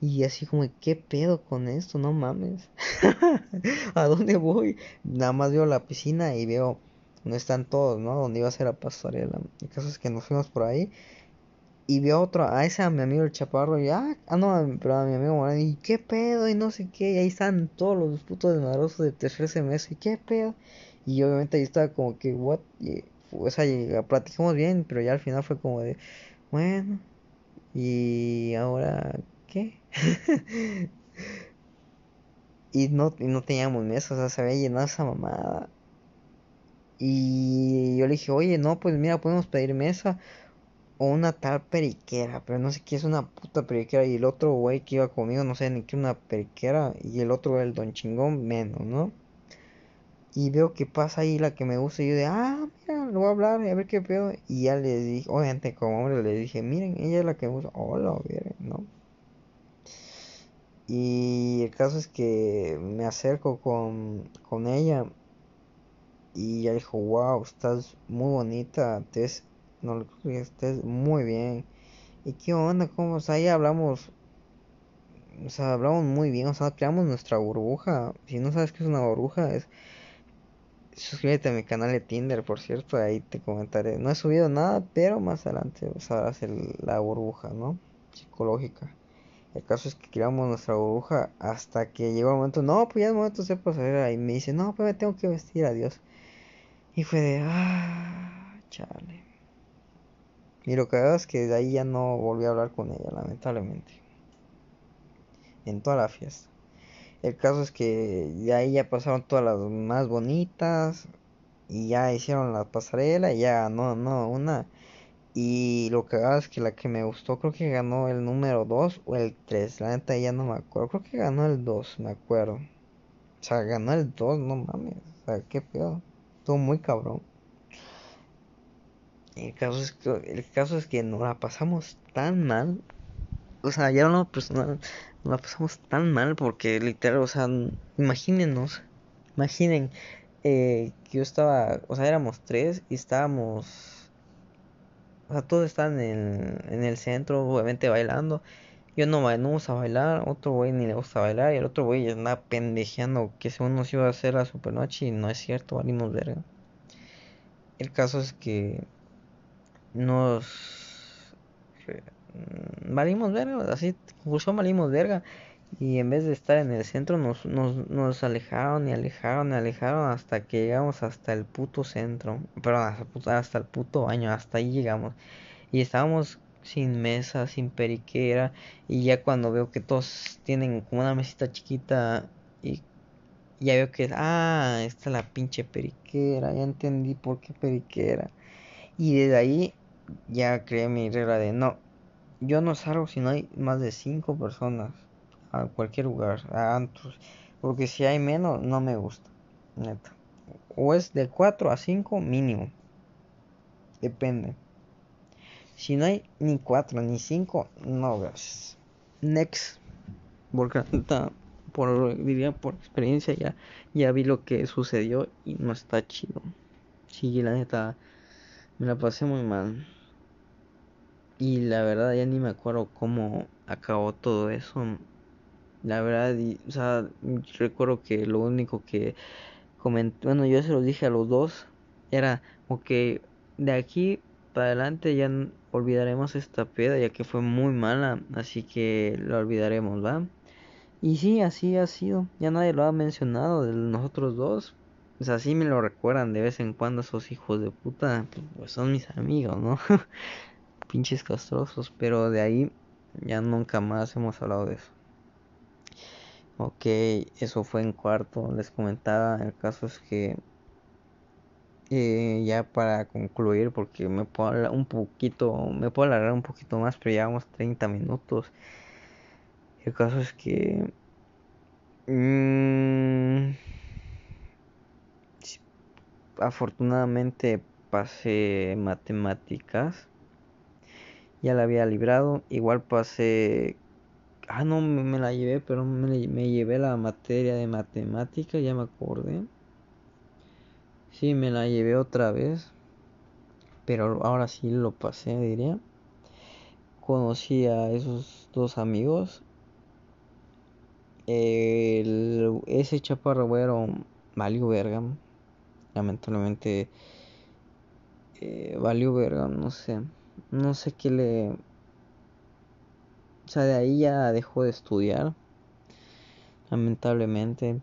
Speaker 1: Y así como, ¿qué pedo con esto? No mames. ¿A dónde voy? Nada más veo la piscina y veo no están todos, ¿no? Donde iba a ser la pasarela. El caso es que nos fuimos por ahí y vio otro, a ese a mi amigo el chaparro, y ah, ah no, pero a mi amigo Morán, y qué pedo, y no sé qué, y ahí están todos los putos desmadrosos de tercer semestre, y qué pedo. Y obviamente ahí estaba como que, what, y, o sea, platicamos bien, pero ya al final fue como de, bueno, y ahora, ¿qué? y no, y no teníamos mesa, o sea, se había llenado esa mamada. Y yo le dije, oye, no, pues mira, podemos pedir mesa o una tal periquera, pero no sé qué es una puta periquera. Y el otro güey que iba conmigo no sé ni qué una periquera. Y el otro, el don chingón, menos, ¿no? Y veo que pasa ahí la que me gusta. Y yo de, ah, mira, lo voy a hablar, a ver qué pedo. Y ya le dije, obviamente como hombre le dije, miren, ella es la que me gusta. Hola, miren, ¿no? Y el caso es que me acerco con, con ella. Y ella dijo, wow, estás muy bonita. Te no que estés muy bien. ¿Y qué onda? ¿Cómo? O sea, ahí hablamos. O sea, hablamos muy bien. O sea, creamos nuestra burbuja. Si no sabes qué es una burbuja, es. Suscríbete a mi canal de Tinder, por cierto. Ahí te comentaré. No he subido nada, pero más adelante a hacer la burbuja, ¿no? Psicológica. El caso es que creamos nuestra burbuja hasta que llegó el momento. No, pues ya es momento de pasar. Y me dice, no, pues me tengo que vestir, adiós. Y fue de, ah, chale. Y lo que es que de ahí ya no volví a hablar con ella, lamentablemente. En toda la fiesta. El caso es que de ahí ya pasaron todas las más bonitas. Y ya hicieron la pasarela y ya ganó, no, una. Y lo que hago es que la que me gustó creo que ganó el número 2 o el 3. La neta ya no me acuerdo. Creo que ganó el 2, me acuerdo. O sea, ganó el 2, no mames. O sea, qué pedo. Estuvo muy cabrón. El caso, es que, el caso es que nos la pasamos tan mal. O sea, ya no personal, nos la pasamos tan mal porque literal, o sea, imagínenos, imaginen eh, que yo estaba, o sea, éramos tres y estábamos, o sea, todos estaban en, en el centro, obviamente bailando. Yo no, no gusta bailar, otro güey ni le gusta bailar y el otro güey anda pendejeando que según nos iba a hacer la supernoche y no es cierto, valimos verga. El caso es que nos mm, valimos verga, así, conclusión valimos verga. Y en vez de estar en el centro, nos, nos, nos alejaron y alejaron y alejaron hasta que llegamos hasta el puto centro. Perdón, hasta el puto baño, hasta ahí llegamos. Y estábamos sin mesa, sin periquera. Y ya cuando veo que todos tienen como una mesita chiquita y ya veo que, ah, esta es la pinche periquera. Ya entendí por qué periquera. Y desde ahí ya creé mi regla de no. Yo no salgo si no hay más de cinco personas a cualquier lugar, a antros. Porque si hay menos, no me gusta. Neta. O es de 4 a 5 mínimo. Depende. Si no hay ni 4 ni 5, no gracias. Next. Porque por, diría por experiencia ya, ya vi lo que sucedió y no está chido. Sí, la neta, me la pasé muy mal. Y la verdad ya ni me acuerdo cómo acabó todo eso. La verdad, o sea, recuerdo que lo único que comenté, bueno, yo se lo dije a los dos, era, ok, de aquí para adelante ya olvidaremos esta peda, ya que fue muy mala, así que la olvidaremos, ¿va? Y sí, así ha sido, ya nadie lo ha mencionado de nosotros dos, o sea, sí me lo recuerdan de vez en cuando esos hijos de puta, pues son mis amigos, ¿no? Pinches castrosos, pero de ahí ya nunca más hemos hablado de eso. Ok, eso fue en cuarto, les comentaba, el caso es que eh, ya para concluir, porque me puedo un poquito, me puedo alargar un poquito más, pero llevamos 30 minutos. El caso es que... Mmm, afortunadamente pasé matemáticas. Ya la había librado. Igual pasé Ah, no, me, la llevé, pero me, me, llevé la materia de matemática, ya me acordé. Sí, me la llevé otra vez. Pero ahora sí lo pasé, diría. Conocí a esos dos amigos. ese chaparro valió verga. Lamentablemente eh, valió verga, no sé. No sé qué le o sea, de ahí ya dejó de estudiar. Lamentablemente.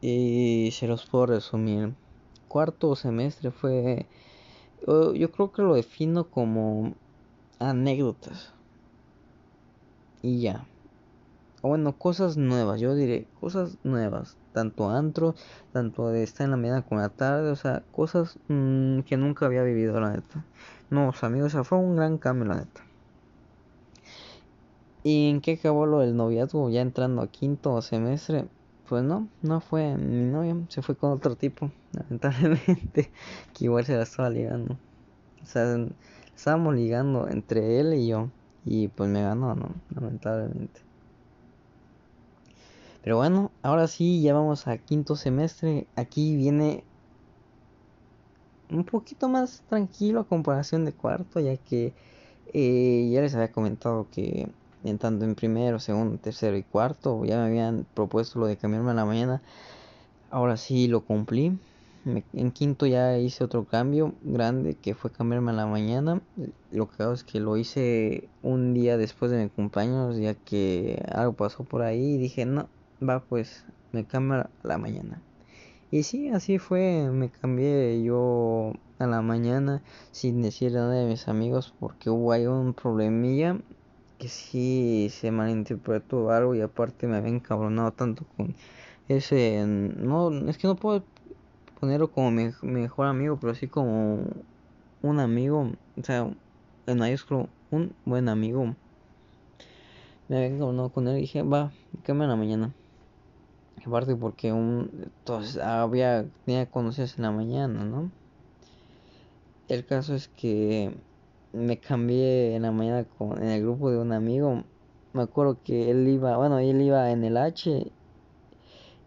Speaker 1: Y se los puedo resumir. Cuarto semestre fue... Yo creo que lo defino como anécdotas. Y ya. O bueno, cosas nuevas. Yo diré cosas nuevas. Tanto antro, tanto de estar en la mañana como en la tarde. O sea, cosas mm, que nunca había vivido, la neta. No, amigos, o sea, fue un gran cambio, la neta. ¿Y en qué acabó lo del noviazgo? Ya entrando a quinto semestre. Pues no, no fue mi novia, se fue con otro tipo, lamentablemente, que igual se la estaba ligando. O sea, estábamos ligando entre él y yo, y pues me ganó, ¿no? Lamentablemente. Pero bueno, ahora sí, ya vamos a quinto semestre. Aquí viene un poquito más tranquilo a comparación de cuarto, ya que eh, ya les había comentado que tanto en primero, segundo, tercero y cuarto ya me habían propuesto lo de cambiarme a la mañana. Ahora sí lo cumplí. en quinto ya hice otro cambio grande que fue cambiarme a la mañana. Lo que hago es que lo hice un día después de mi cumpleaños, ya que algo pasó por ahí y dije, no, va pues, me cambio a la mañana. Y sí, así fue, me cambié yo a la mañana sin decirle a nadie de mis amigos porque hubo ahí un problemilla que sí se malinterpretó algo y aparte me había encabronado tanto con ese no es que no puedo ponerlo como mi, mejor amigo pero sí como un amigo o sea en mayúsculo un buen amigo. Me había encabronado con él y dije va cambia a la mañana aparte porque un entonces había tenía conocidos en la mañana no el caso es que me cambié en la mañana con en el grupo de un amigo. Me acuerdo que él iba bueno él iba en el H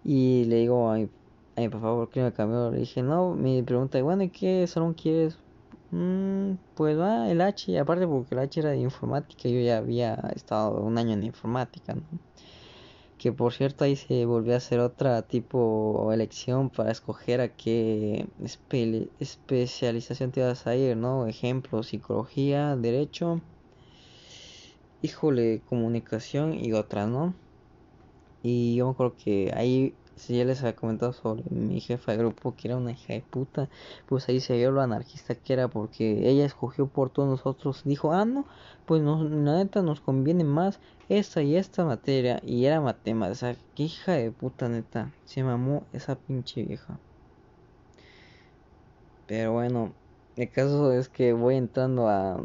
Speaker 1: y le digo a mi, a mi papá por qué me cambió le dije no me pregunta bueno y qué salón quieres mm, pues va el H aparte porque el H era de informática yo ya había estado un año en informática ¿no? Que por cierto ahí se volvió a hacer otra tipo elección para escoger a qué especialización te vas a ir, ¿no? Ejemplo, psicología, derecho híjole, comunicación y otra, ¿no? Y yo acuerdo que ahí, si ya les había comentado sobre mi jefa de grupo, que era una hija de puta, pues ahí se vio lo anarquista que era, porque ella escogió por todos nosotros, dijo, ah, no, pues no, la neta nos conviene más esta y esta materia, y era matemática, o sea, qué hija de puta neta, se mamó esa pinche vieja. Pero bueno, el caso es que voy entrando a...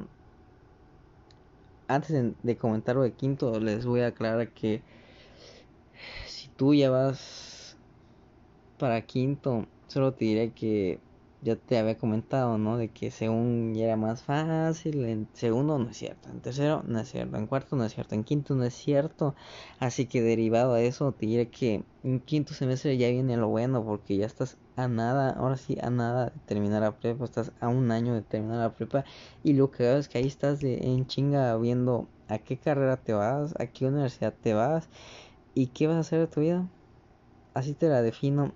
Speaker 1: Antes de, comentar lo de quinto, les voy a aclarar que si tú ya vas para quinto, solo te diré que ya te había comentado, ¿no? De que según ya era más fácil, en segundo no es cierto, en tercero no es cierto, en cuarto no es cierto, en quinto no es cierto. Así que derivado a eso, te diré que en quinto semestre ya viene lo bueno, porque ya estás a nada, ahora sí, a nada de terminar la prepa, estás a un año de terminar la prepa. Y lo que es que ahí estás de, en chinga viendo a qué carrera te vas, a qué universidad te vas y qué vas a hacer de tu vida. Así te la defino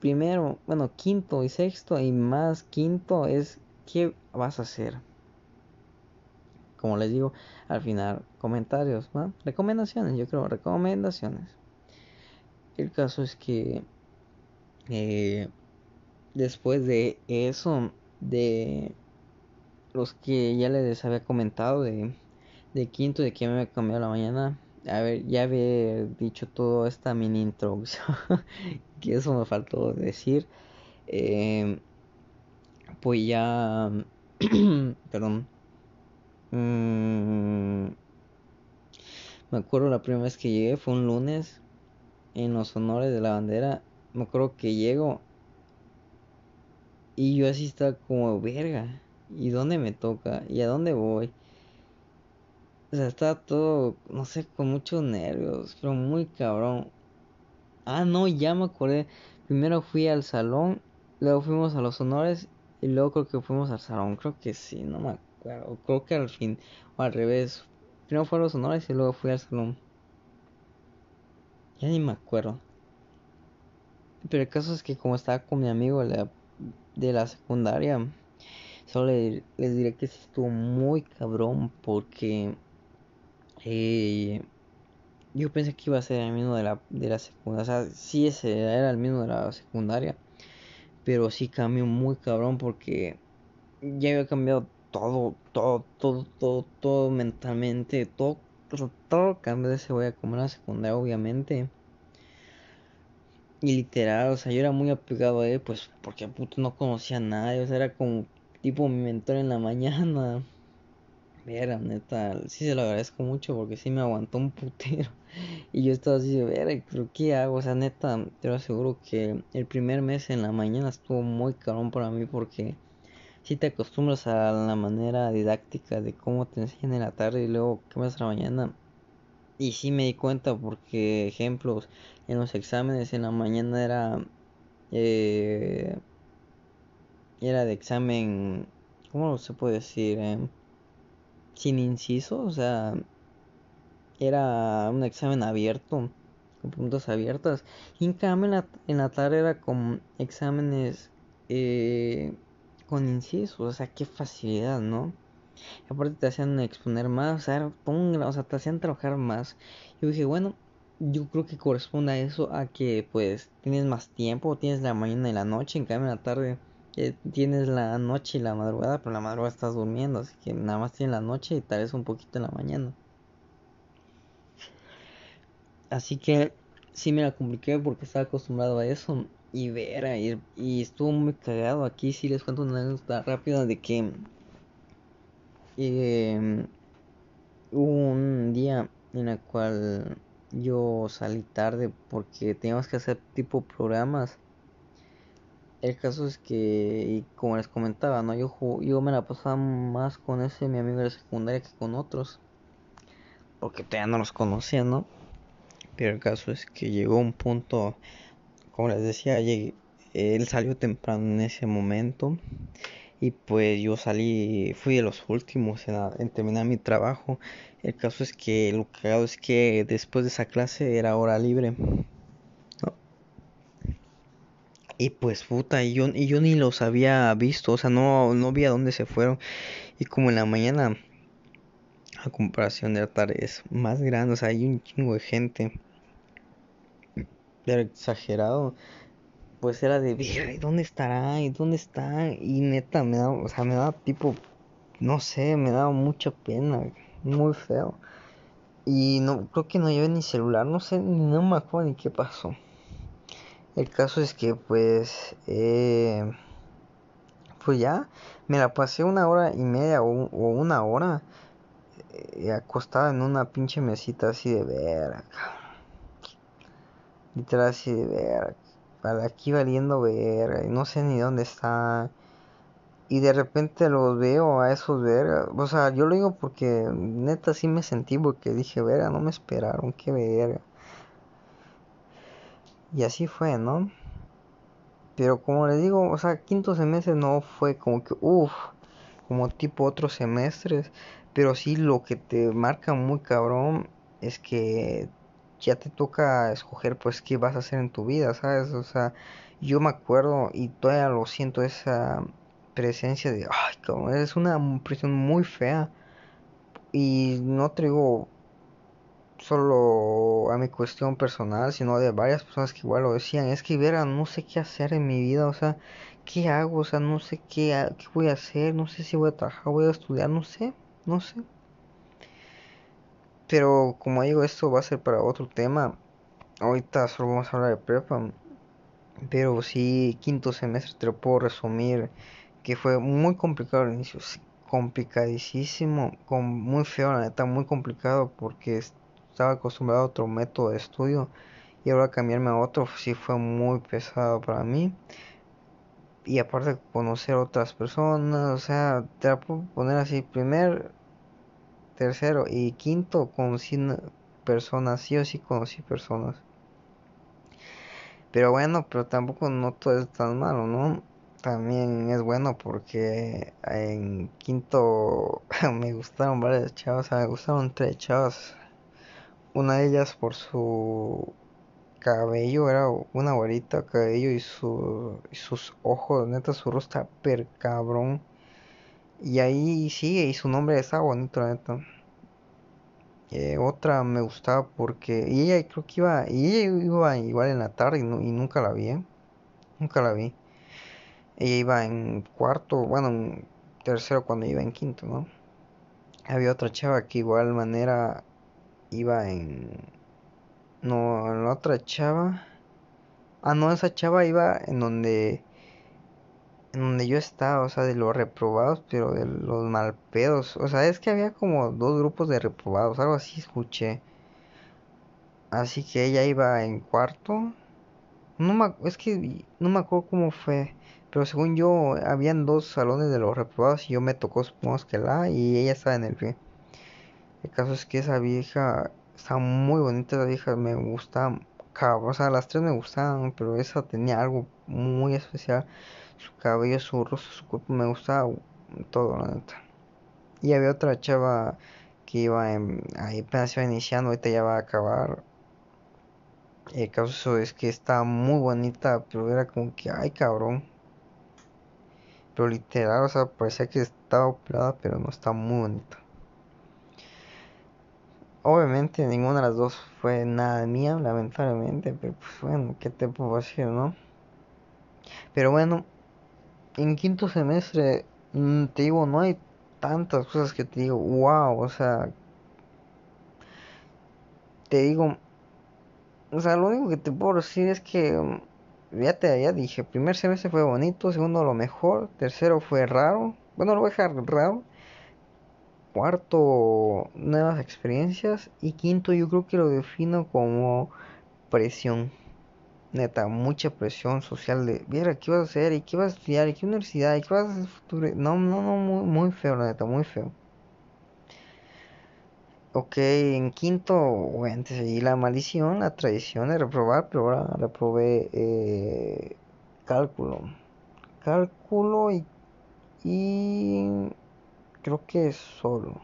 Speaker 1: primero, bueno, quinto y sexto y más quinto es qué vas a hacer. Como les digo, al final comentarios, ¿no? recomendaciones, yo creo, recomendaciones. El caso es que eh, después de eso, de los que ya les había comentado de, de quinto, de que me había cambiado la mañana, a ver, ya había dicho toda esta mini introducción, que eso me faltó decir. Eh, pues ya, perdón. Mm, me acuerdo la primera vez que llegué fue un lunes en los honores de la bandera. Me acuerdo que llego y yo así estaba como verga. ¿Y dónde me toca? ¿Y a dónde voy? O sea, estaba todo, no sé, con muchos nervios, pero muy cabrón. Ah, no, ya me acordé. Primero fui al salón, luego fuimos a los honores y luego creo que fuimos al salón. Creo que sí, no me acuerdo. Creo que al fin, o al revés. Primero fue a los honores y luego fui al salón. Ya ni me acuerdo. Pero el caso es que como estaba con mi amigo de la, secundaria, solo les diré que sí estuvo muy cabrón porque eh, yo pensé que iba a ser el mismo de la, de la secundaria. O sea, sí ese era el mismo de la secundaria. Pero sí cambió muy cabrón porque ya había cambiado todo, todo, todo, todo, todo mentalmente. Todo, todo, cambió de ese voy a comer la secundaria, obviamente. Y literal, o sea, yo era muy apegado a él, pues porque no conocía a nadie. O sea, era como tipo mi mentor en la mañana. Vera, neta, sí se lo agradezco mucho porque sí me aguantó un putero. Y yo estaba así de, ver, pero ¿qué hago? O sea, neta, te lo aseguro que el primer mes en la mañana estuvo muy cabrón para mí porque si te acostumbras a la manera didáctica de cómo te enseñan en la tarde y luego qué más a la mañana. Y sí me di cuenta porque, ejemplos, en los exámenes en la mañana era... Eh, era de examen... ¿Cómo se puede decir? Eh? Sin inciso, o sea, era un examen abierto, con preguntas abiertas. Y en cambio en la, tarde era con exámenes eh, con inciso, o sea, qué facilidad, ¿no? Aparte te hacían exponer más, o sea, o sea, te hacían trabajar más. Yo dije, bueno, yo creo que corresponde a eso, a que pues tienes más tiempo, tienes la mañana y la noche, en cambio en la tarde tienes la noche y la madrugada, pero la madrugada estás durmiendo, así que nada más tienes la noche y tal vez un poquito en la mañana. Así que sí me la compliqué porque estaba acostumbrado a eso y ver y, y estuvo muy cagado. Aquí sí les cuento una anécdota rápida de que eh, hubo un día en el cual yo salí tarde porque teníamos que hacer tipo programas el caso es que, y como les comentaba, ¿no? Yo, yo me la pasaba más con ese mi amigo de secundaria que con otros. Porque todavía no los conocía, ¿no? Pero el caso es que llegó un punto, como les decía, él salió temprano en ese momento. Y pues yo salí, fui de los últimos en, en terminar mi trabajo. El caso es que lo que hago es que después de esa clase era hora libre. Y pues puta, y yo, y yo ni los había visto, o sea, no, no vi a dónde se fueron. Y como en la mañana a comparación de Atar es más grande, o sea, hay un chingo de gente. Pero exagerado. Pues era de, ¿y dónde estará? ¿Y dónde está? Y neta, me da, o sea, me da tipo, no sé, me da mucha pena, muy feo. Y no, creo que no llevé ni celular, no sé, no me acuerdo ni qué pasó. El caso es que pues, eh, pues ya, me la pasé una hora y media o, una hora eh, acostada en una pinche mesita así de verga. Literal así de verga. Aquí valiendo verga. Y no sé ni dónde está. Y de repente los veo a esos verga. O sea, yo lo digo porque neta sí me sentí porque dije, verga, no me esperaron, qué verga. Y así fue, ¿no? Pero como les digo, o sea, quinto semestre no fue como que, uff, como tipo otros semestres. Pero sí lo que te marca muy cabrón es que ya te toca escoger pues qué vas a hacer en tu vida, ¿sabes? O sea, yo me acuerdo y todavía lo siento esa presencia de, ay, cabrón, es una presión muy fea. Y no traigo solo a mi cuestión personal, sino de varias personas que igual lo decían, es que vera, no sé qué hacer en mi vida, o sea, ¿qué hago? O sea, no sé qué, qué voy a hacer, no sé si voy a trabajar, voy a estudiar, no sé, no sé. Pero como digo, esto va a ser para otro tema. Ahorita solo vamos a hablar de prepa. Pero sí, quinto semestre te lo puedo resumir que fue muy complicado al inicio, complicadísimo, con, muy feo, la neta, muy complicado porque estaba acostumbrado a otro método de estudio y ahora cambiarme a otro sí fue muy pesado para mí. Y aparte conocer otras personas, o sea, te la puedo poner así, primer, tercero y quinto conocí personas, sí o sí conocí personas. Pero bueno, pero tampoco no todo es tan malo, ¿no? también es bueno porque en quinto me gustaron varias chavas, me gustaron tres chavas. Una de ellas por su cabello, era una güerita cabello y, su, sus ojos, neta su rostro per cabrón. Y ahí sigue y su nombre está bonito, neta. Eh, otra me gustaba porque y ella creo que iba y ella iba igual en la tarde y, y nunca la vi, ¿eh? nunca la vi. Ella iba en cuarto, bueno, en tercero cuando iba en quinto, ¿no? Había otra chava que igual manera iba en... No, en la otra chava... Ah, no, esa chava iba en donde... En donde yo estaba, o sea, de los reprobados, pero de los malpedos. O sea, es que había como dos grupos de reprobados, algo así escuché. Así que ella iba en cuarto. No me, es que no me acuerdo cómo fue. Pero según yo, habían dos salones de los reprobados y yo me tocó, supongo que la, y ella estaba en el pie. El caso es que esa vieja está muy bonita, esa vieja me gusta, o sea, las tres me gustaban, pero esa tenía algo muy especial. Su cabello, su rostro, su cuerpo, me gustaba todo, la neta. Y había otra chava que iba en, ahí apenas iba iniciando, ahorita ya va a acabar. El caso es que está muy bonita, pero era como que, ay cabrón, pero literal, o sea, parecía que estaba operada, pero no está muy bonita. Obviamente ninguna de las dos fue nada mía, lamentablemente, pero pues bueno, ¿qué te puedo decir, no? Pero bueno, en quinto semestre, mm, te digo, no hay tantas cosas que te digo, wow, o sea, te digo, o sea, lo único que te puedo decir es que mm, ya te ya dije, primer semestre fue bonito, segundo lo mejor, tercero fue raro, bueno lo voy a dejar raro, cuarto nuevas experiencias y quinto yo creo que lo defino como presión, neta, mucha presión social de, mira, ¿qué vas a hacer? ¿Y qué vas a estudiar? ¿Y qué universidad? ¿Y qué vas a hacer futuro? No, no, no, muy, muy feo, neta, muy feo. Ok, en quinto, bueno, seguí la maldición, la tradición de reprobar, pero ahora reprobé eh, cálculo. Cálculo y creo que solo.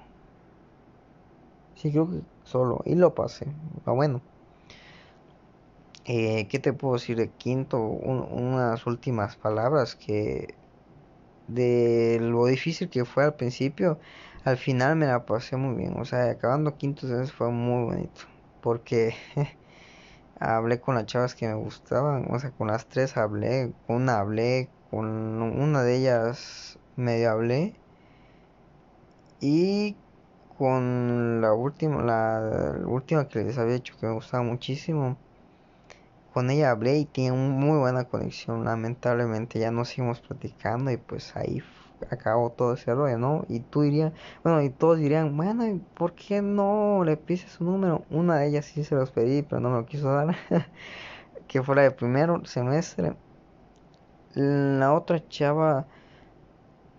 Speaker 1: Sí, creo que solo. Y lo pasé. Ah, bueno. Eh, ¿Qué te puedo decir de quinto? unas últimas palabras que de lo difícil que fue al principio, al final me la pasé muy bien. O sea, acabando quinto fue muy bonito. Porque hablé con las chavas que me gustaban. O sea, con las tres hablé. Con una hablé. Con una de ellas medio hablé. Y con la última, la, última que les había dicho que me gustaba muchísimo. Con ella hablé y tiene muy buena conexión. Lamentablemente ya no seguimos platicando y pues ahí acabó todo ese rollo, ¿no? Y tú dirías, bueno, y todos dirían, bueno, ¿por qué no le pides su número? Una de ellas sí se los pedí, pero no me lo quiso dar, que fue la de primero semestre. La otra chava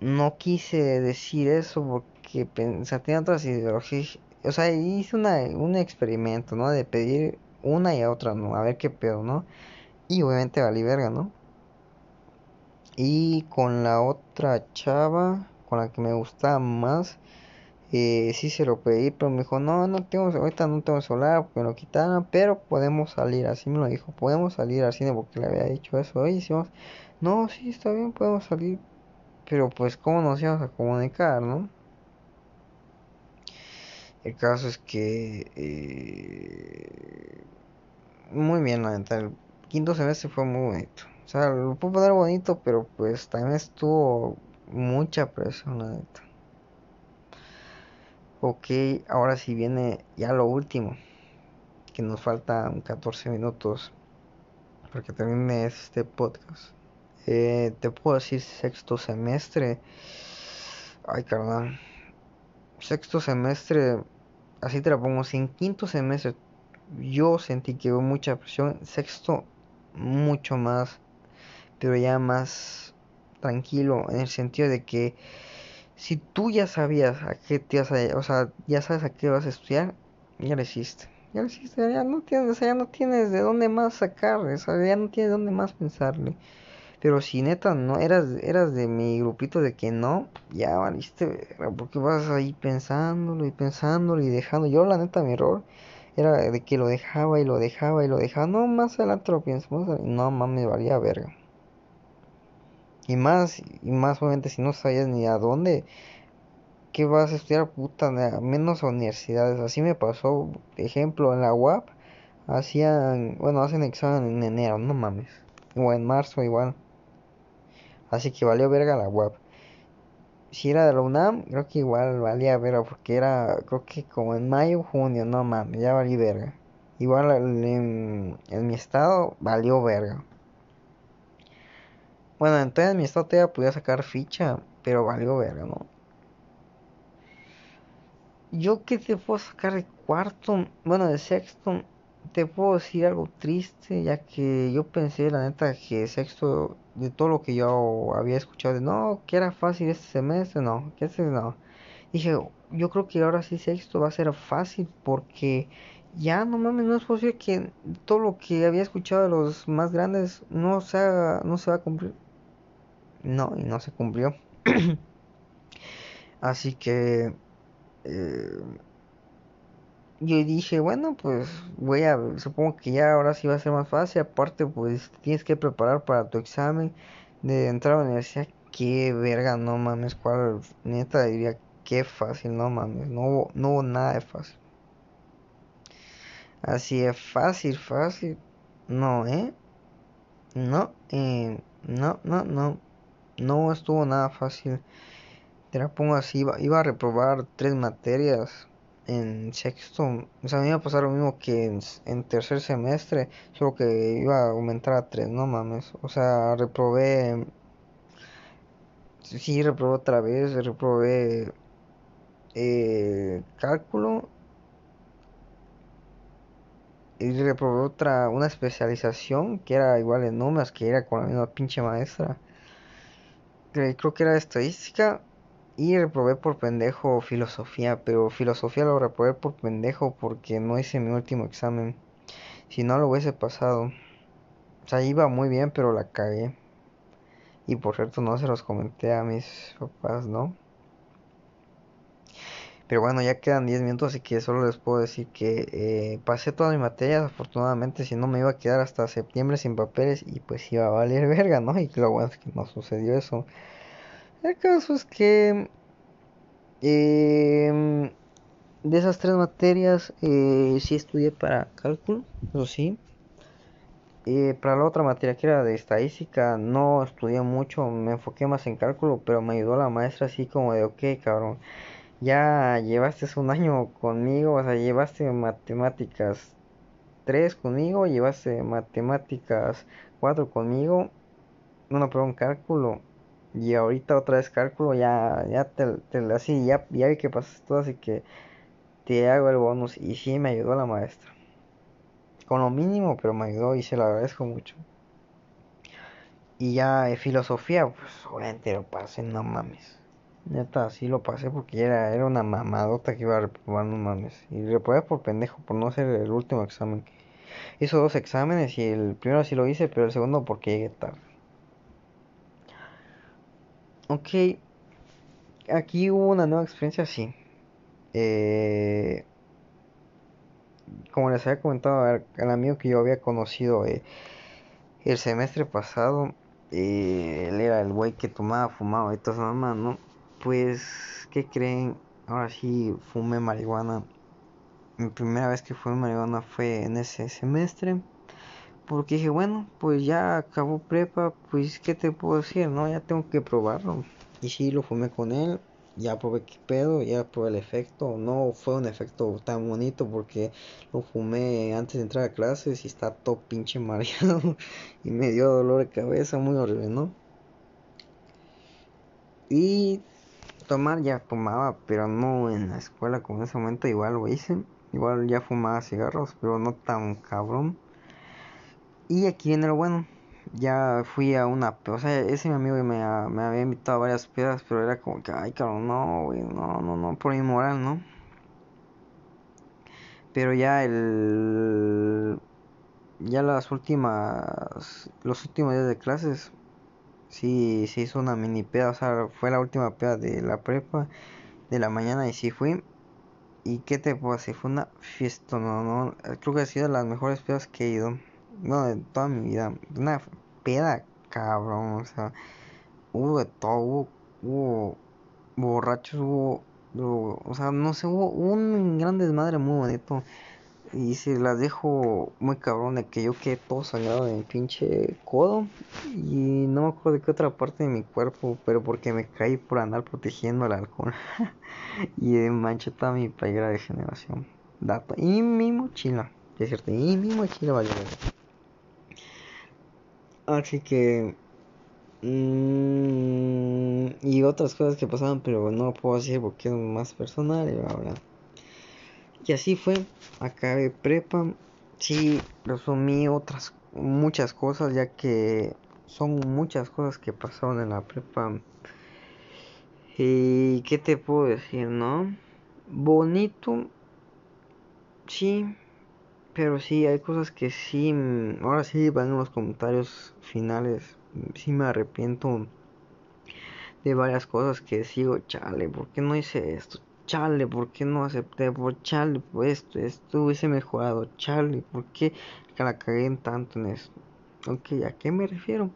Speaker 1: no quise decir eso porque pensaba, tenía otras ideologías. O sea, hice una, un experimento, ¿no? De pedir una y a otra, ¿no? A ver qué pedo, ¿no? Y obviamente valí verga, ¿no? Y con la otra chava, con la que me gustaba más, eh, sí se lo pedí, pero me dijo, no, no tengo, ahorita no tengo solar porque me lo quitaron, pero podemos salir, así me lo dijo, podemos salir al cine porque le había dicho eso, oye, hicimos, no, sí, está bien, podemos salir, pero pues, ¿cómo nos íbamos a comunicar, no? El caso es que, eh, muy bien, la neta, el quinto semestre fue muy bonito. O sea, lo puedo poner bonito, pero pues también estuvo mucha presión, la neta. Ok, ahora sí viene ya lo último. Que nos faltan 14 minutos. Para que termine este podcast. Eh, te puedo decir sexto semestre. Ay, carnal. Sexto semestre. Así te la pongo. Si en quinto semestre yo sentí que hubo mucha presión. Sexto, mucho más pero ya más tranquilo en el sentido de que si tú ya sabías a qué te vas a, o sea, ya sabes a qué vas a estudiar, ya lo hiciste. Ya lo hiciste, ya no tienes, ya no tienes de dónde más sacar, ya no tienes de dónde más pensarle. Pero si neta no eras, eras de mi grupito de que no, ya valiste, porque vas ahí pensándolo y pensándolo y dejando. Yo la neta mi error era de que lo dejaba y lo dejaba y lo dejaba. No, más adelante lo pienso, no mames, valía verga. Y más, y más obviamente si no sabías ni a dónde, ¿qué vas a estudiar? Puta, menos universidades. Así me pasó, ejemplo, en la UAP, hacían, bueno, hacen examen en enero, no mames. O en marzo igual. Así que valió verga la UAP. Si era de la UNAM, creo que igual valía verga, porque era, creo que como en mayo, junio, no mames, ya valí verga. Igual en, en mi estado, valió verga. Bueno, entonces en mi estado todavía podía sacar ficha, pero valió verga, ¿no? Yo que te puedo sacar de cuarto, bueno, de sexto, te puedo decir algo triste, ya que yo pensé, la neta, que sexto, de todo lo que yo había escuchado, de no, que era fácil este semestre, no, que este no. Dije, yo creo que ahora sí sexto va a ser fácil porque ya no mames, no es posible que todo lo que había escuchado de los más grandes no se, no se va a cumplir. No, y no se cumplió. Así que eh, yo dije, bueno, pues voy a, supongo que ya ahora sí va a ser más fácil. Aparte, pues tienes que preparar para tu examen de entrar a la universidad. Qué verga, no mames, cuál neta diría qué fácil, no mames, no hubo, no hubo nada de fácil. Así es fácil, fácil. No, ¿eh? No, eh, no, no, no. No estuvo nada fácil. Te la pongo así, iba, iba a reprobar tres materias en sexto. O sea, me iba a pasar lo mismo que en, tercer semestre, solo que iba a aumentar a tres, no mames. O sea, reprobé... Sí, reprobé otra vez, reprobé eh, cálculo y reprobé otra, una especialización que era igual en números, que era con la misma pinche maestra creo que era estadística y reprobé por pendejo filosofía, pero filosofía lo reprobé por pendejo porque no hice mi último examen. Si no lo hubiese pasado. O sea, iba muy bien, pero la cagué. Y por cierto, no se los comenté a mis papás, ¿no? Pero bueno, ya quedan 10 minutos, así que solo les puedo decir que eh, pasé todas mis materias. Afortunadamente, si no me iba a quedar hasta septiembre sin papeles y pues iba a valer verga, ¿no? Y lo bueno es que no sucedió eso. El caso es que em, de esas tres materias eh, sí estudié para cálculo, eso sí. Eh, para la otra materia que era de estadística no estudié mucho, me enfoqué más en cálculo, pero me ayudó la maestra así como de, ok, cabrón, ya llevaste un año conmigo, o sea, llevaste matemáticas 3 conmigo, llevaste matemáticas 4 conmigo, no, perdón, cálculo, y ahorita otra vez cálculo, ya, ya te, te así, ya, ya vi que pasas todo, así que te hago el bonus, y sí me ayudó la maestra. Con lo mínimo, pero me ayudó y se lo agradezco mucho. Y ya de filosofía, pues obviamente lo pasé, no mames. Neta, sí lo pasé porque era, era una mamadota que iba a reprobar, no mames. Y reprobé por pendejo, por no hacer el último examen. Hizo dos exámenes y el primero sí lo hice, pero el segundo porque llegué tarde. Ok, aquí hubo una nueva experiencia, sí. Eh, como les había comentado al, amigo que yo había conocido eh, el semestre pasado, eh, él era el güey que tomaba, fumaba y todas mamás, ¿no? Pues, ¿qué creen? Ahora sí fumé marihuana. Mi primera vez que fumé marihuana fue en ese semestre. Porque dije, bueno, pues ya acabó prepa, pues ¿qué te puedo decir? No, ya tengo que probarlo. Y sí, lo fumé con él. Ya probé qué pedo, ya probé el efecto. No fue un efecto tan bonito porque lo fumé antes de entrar a clases y está todo pinche mareado. y me dio dolor de cabeza, muy horrible, ¿no? Y tomar ya tomaba, pero no en la escuela como en ese momento igual lo hice. Igual ya fumaba cigarros, pero no tan cabrón. Y aquí viene lo bueno. Ya fui a una, o sea, ese mi amigo me, me había invitado a varias pedas, pero era como que, ay, cabrón, no, güey, no, no, no, por inmoral, ¿no? Pero ya el, ya las últimas, los últimos días de clases, sí se hizo una mini peda, o sea, fue la última peda de la prepa de la mañana y sí fui. ¿Y qué te puedo decir? Fue una fiesta, no, no, creo que ha sido de las mejores pedas que he ido, no, de toda mi vida. Una peda, cabrón, o sea, hubo de todo, hubo, hubo borrachos, hubo, o sea, no sé, hubo un gran desmadre muy bonito. Y si las dejo muy cabrón de que yo quedé todo sangrado de mi pinche codo. Y no me acuerdo de qué otra parte de mi cuerpo, pero porque me caí por andar protegiendo el alcohol. y manché toda mi playera de generación. Dato. Y mi mochila, es cierto, y mi mochila valió. Así que... Mmm, y otras cosas que pasaban, pero no puedo decir porque es más personal y ahora. Y así fue, acabé prepa. Sí, resumí otras muchas cosas, ya que son muchas cosas que pasaron en la prepa. ¿Y qué te puedo decir, no? Bonito, sí, pero sí, hay cosas que sí, ahora sí van en los comentarios finales. Sí me arrepiento de varias cosas que sigo, chale, ¿por qué no hice esto? chale, ¿por qué no acepté? Por chale, pues esto, esto hubiese mejorado, chale, ¿por qué la cagué en tanto en esto? Ok, ¿a qué me refiero?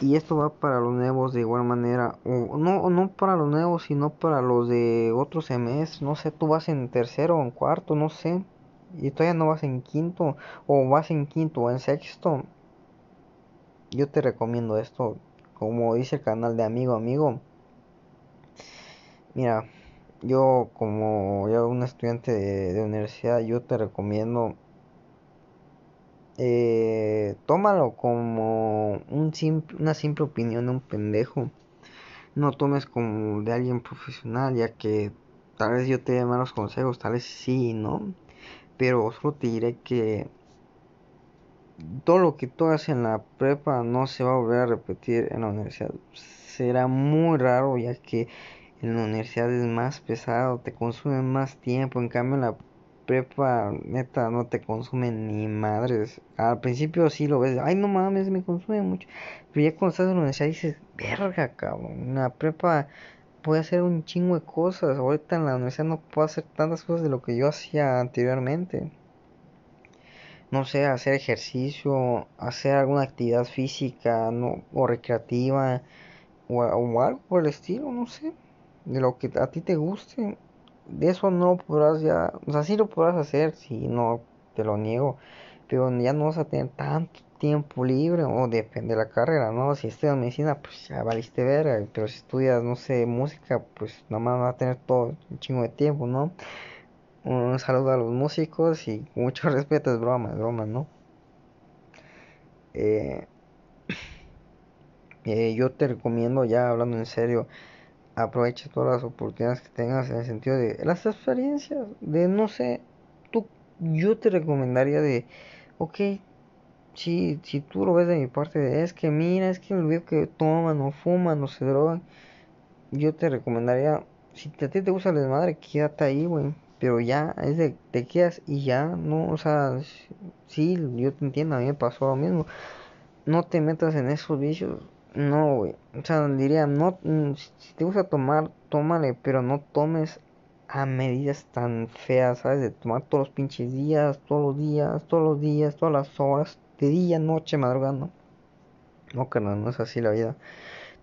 Speaker 1: Y esto va para los nuevos de igual manera, o no, no para los nuevos, sino para los de otro semestre, no sé, tú vas en tercero o en cuarto, no sé, y todavía no vas en quinto, o vas en quinto o en sexto, yo te recomiendo esto, como dice el canal de amigo amigo, mira, yo como ya un estudiante de, universidad, yo te recomiendo eh, tómalo como un una simple opinión de un pendejo. No tomes como de alguien profesional, ya que tal vez yo te dé malos consejos, tal vez sí, ¿no? Pero solo te diré que todo lo que tú haces en la prepa no se va a volver a repetir en la universidad. Será muy raro, ya que en la universidad es más pesado, te consume más tiempo, en cambio en la prepa neta no te consume ni madres. Al principio sí lo ves, ay no mames, me consume mucho. Pero ya cuando estás en la universidad dices, verga cabrón, en la prepa puedo hacer un chingo de cosas. Ahorita en la universidad no puedo hacer tantas cosas de lo que yo hacía anteriormente. No sé, hacer ejercicio, hacer alguna actividad física no, o recreativa o, o algo por el estilo, no sé, de lo que a ti te guste, de eso no podrás ya, o sea, sí lo podrás hacer, si no te lo niego, pero ya no vas a tener tanto tiempo libre, o depende de la carrera, ¿no? Si estudias medicina, pues ya valiste ver pero si estudias, no sé, música, pues nomás vas a tener todo un chingo de tiempo, ¿no? Un saludo a los músicos y mucho respeto, es broma, es broma, ¿no? Eh, eh, yo te recomiendo, ya hablando en serio, aproveche todas las oportunidades que tengas en el sentido de las experiencias, de no sé, tú, yo te recomendaría de, ok, si, si tú lo ves de mi parte, es que mira, es que el veo que toman o fuman o se drogan, yo te recomendaría, si a ti te gusta el desmadre, quédate ahí, güey. Pero ya, es de, te quedas y ya, no, o sea, sí, yo te entiendo, a mí me pasó lo mismo. No te metas en esos vicios, no, güey. O sea, diría, no, mm, si te gusta tomar, tómale, pero no tomes a medidas tan feas, ¿sabes? De tomar todos los pinches días, todos los días, todos los días, todas las horas, de día, noche, madrugando. No, carnal, no es así la vida.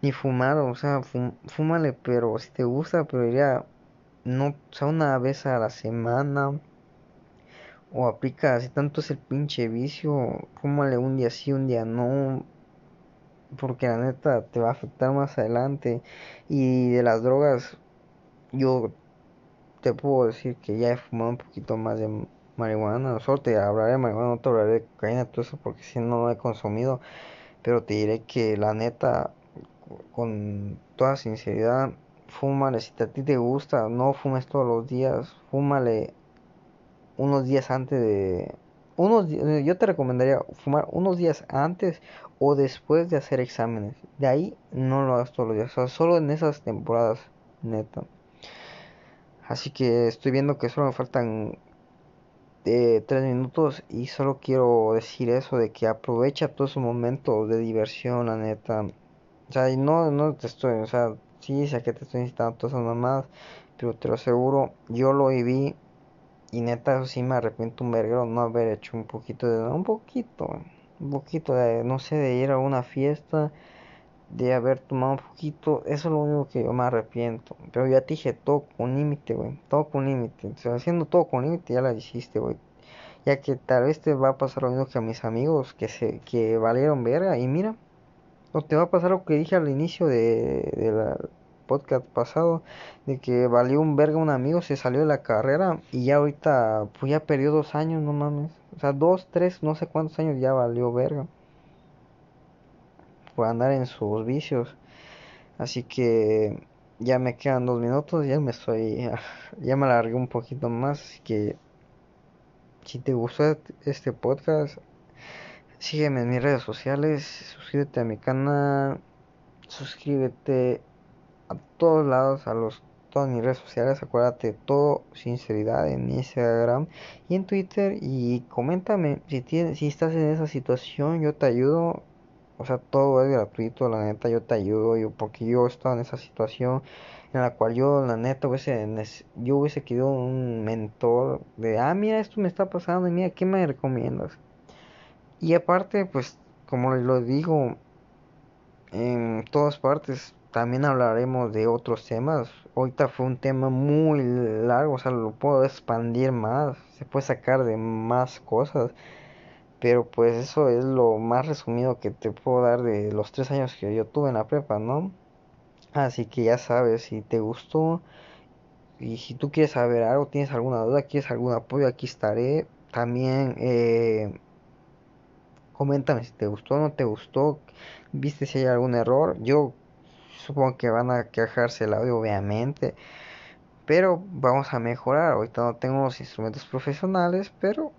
Speaker 1: Ni fumar, o sea, fúmale, pero si te gusta, pero diría, no, o sea, una vez a la semana. O aplica, si tanto es el pinche vicio, fúmale un día sí, un día no porque la neta te va a afectar más adelante. Y de las drogas, yo te puedo decir que ya he fumado un poquito más de marihuana. Solo te hablaré de marihuana, no te hablaré de cocaína, todo eso, porque si no lo he consumido. Pero te diré que la neta, con toda sinceridad, fúmale. Si a ti te gusta, no fumes todos los días. Fúmale unos días antes de unos yo te recomendaría fumar unos días antes o después de hacer exámenes. De ahí no lo hagas todos los días, solo en esas temporadas, neta. Así que estoy viendo que solo me faltan eh, tres minutos y solo quiero decir eso de que aprovecha todos esos momentos de diversión, la neta. O sea, no, no te estoy, o sea, sí, sé que te estoy incitando todas esas mamadas, pero te lo aseguro, yo lo viví y neta, eso sí me arrepiento un verguero no haber hecho un poquito de, un poquito, un poquito de, no sé, de ir a una fiesta, de haber tomado un poquito, eso es lo único que yo me arrepiento. Pero ya te dije todo con límite, güey, todo con límite. O sea, haciendo todo con límite ya la hiciste, güey. Ya que tal vez te va a pasar lo mismo que a mis amigos que se que valieron verga y mira, o te va a pasar lo que dije al inicio de, de la podcast pasado de que valió un verga un amigo, se salió de la carrera y ya ahorita pues ya perdió dos años, no mames. O sea, dos, tres, no sé cuántos años ya valió verga. Por andar en sus vicios. Así que ya me quedan dos minutos, ya me estoy, ya me alargué un poquito más. Así que si te gustó este podcast, sígueme en mis redes sociales, suscríbete a mi canal, suscríbete a todos lados, a los todas mis redes sociales, acuérdate todo sinceridad en Instagram y en Twitter y coméntame si tienes, si estás en esa situación, yo te ayudo, o sea, todo es gratuito, la neta yo te ayudo, yo porque yo he estado en esa situación en la cual yo la neta hubiese yo hubiese querido un mentor de, ah, mira, esto me está pasando y mira, ¿qué me recomiendas? Y aparte, pues como lo digo en todas partes, también hablaremos de otros temas. Ahorita fue un tema muy largo, o sea, lo puedo expandir más, se puede sacar de más cosas. Pero pues eso es lo más resumido que te puedo dar de los tres años que yo tuve en la prepa, ¿no? Así que ya sabes, si te gustó y si tú quieres saber algo, tienes alguna duda, quieres algún apoyo, aquí estaré. También eh, coméntame si te gustó o no te gustó, viste si hay algún error. Yo supongo que van a quejarse el audio obviamente pero vamos a mejorar ahorita no tengo los instrumentos profesionales pero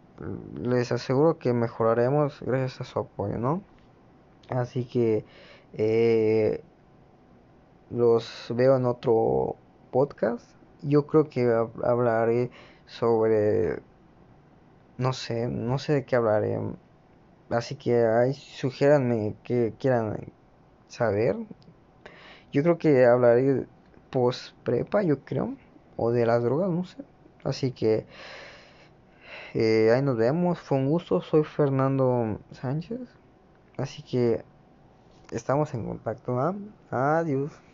Speaker 1: les aseguro que mejoraremos gracias a su apoyo no así que eh, los veo en otro podcast. Yo creo que hablaré sobre no sé no sé de qué hablaré. Así que ahí sugiéranme que quieran saber. Yo creo que hablaré post prepa, yo creo, o de las drogas, no sé. Así que eh, ahí nos vemos. Fue un gusto. Soy Fernando Sánchez. Así que estamos en contacto. Adiós.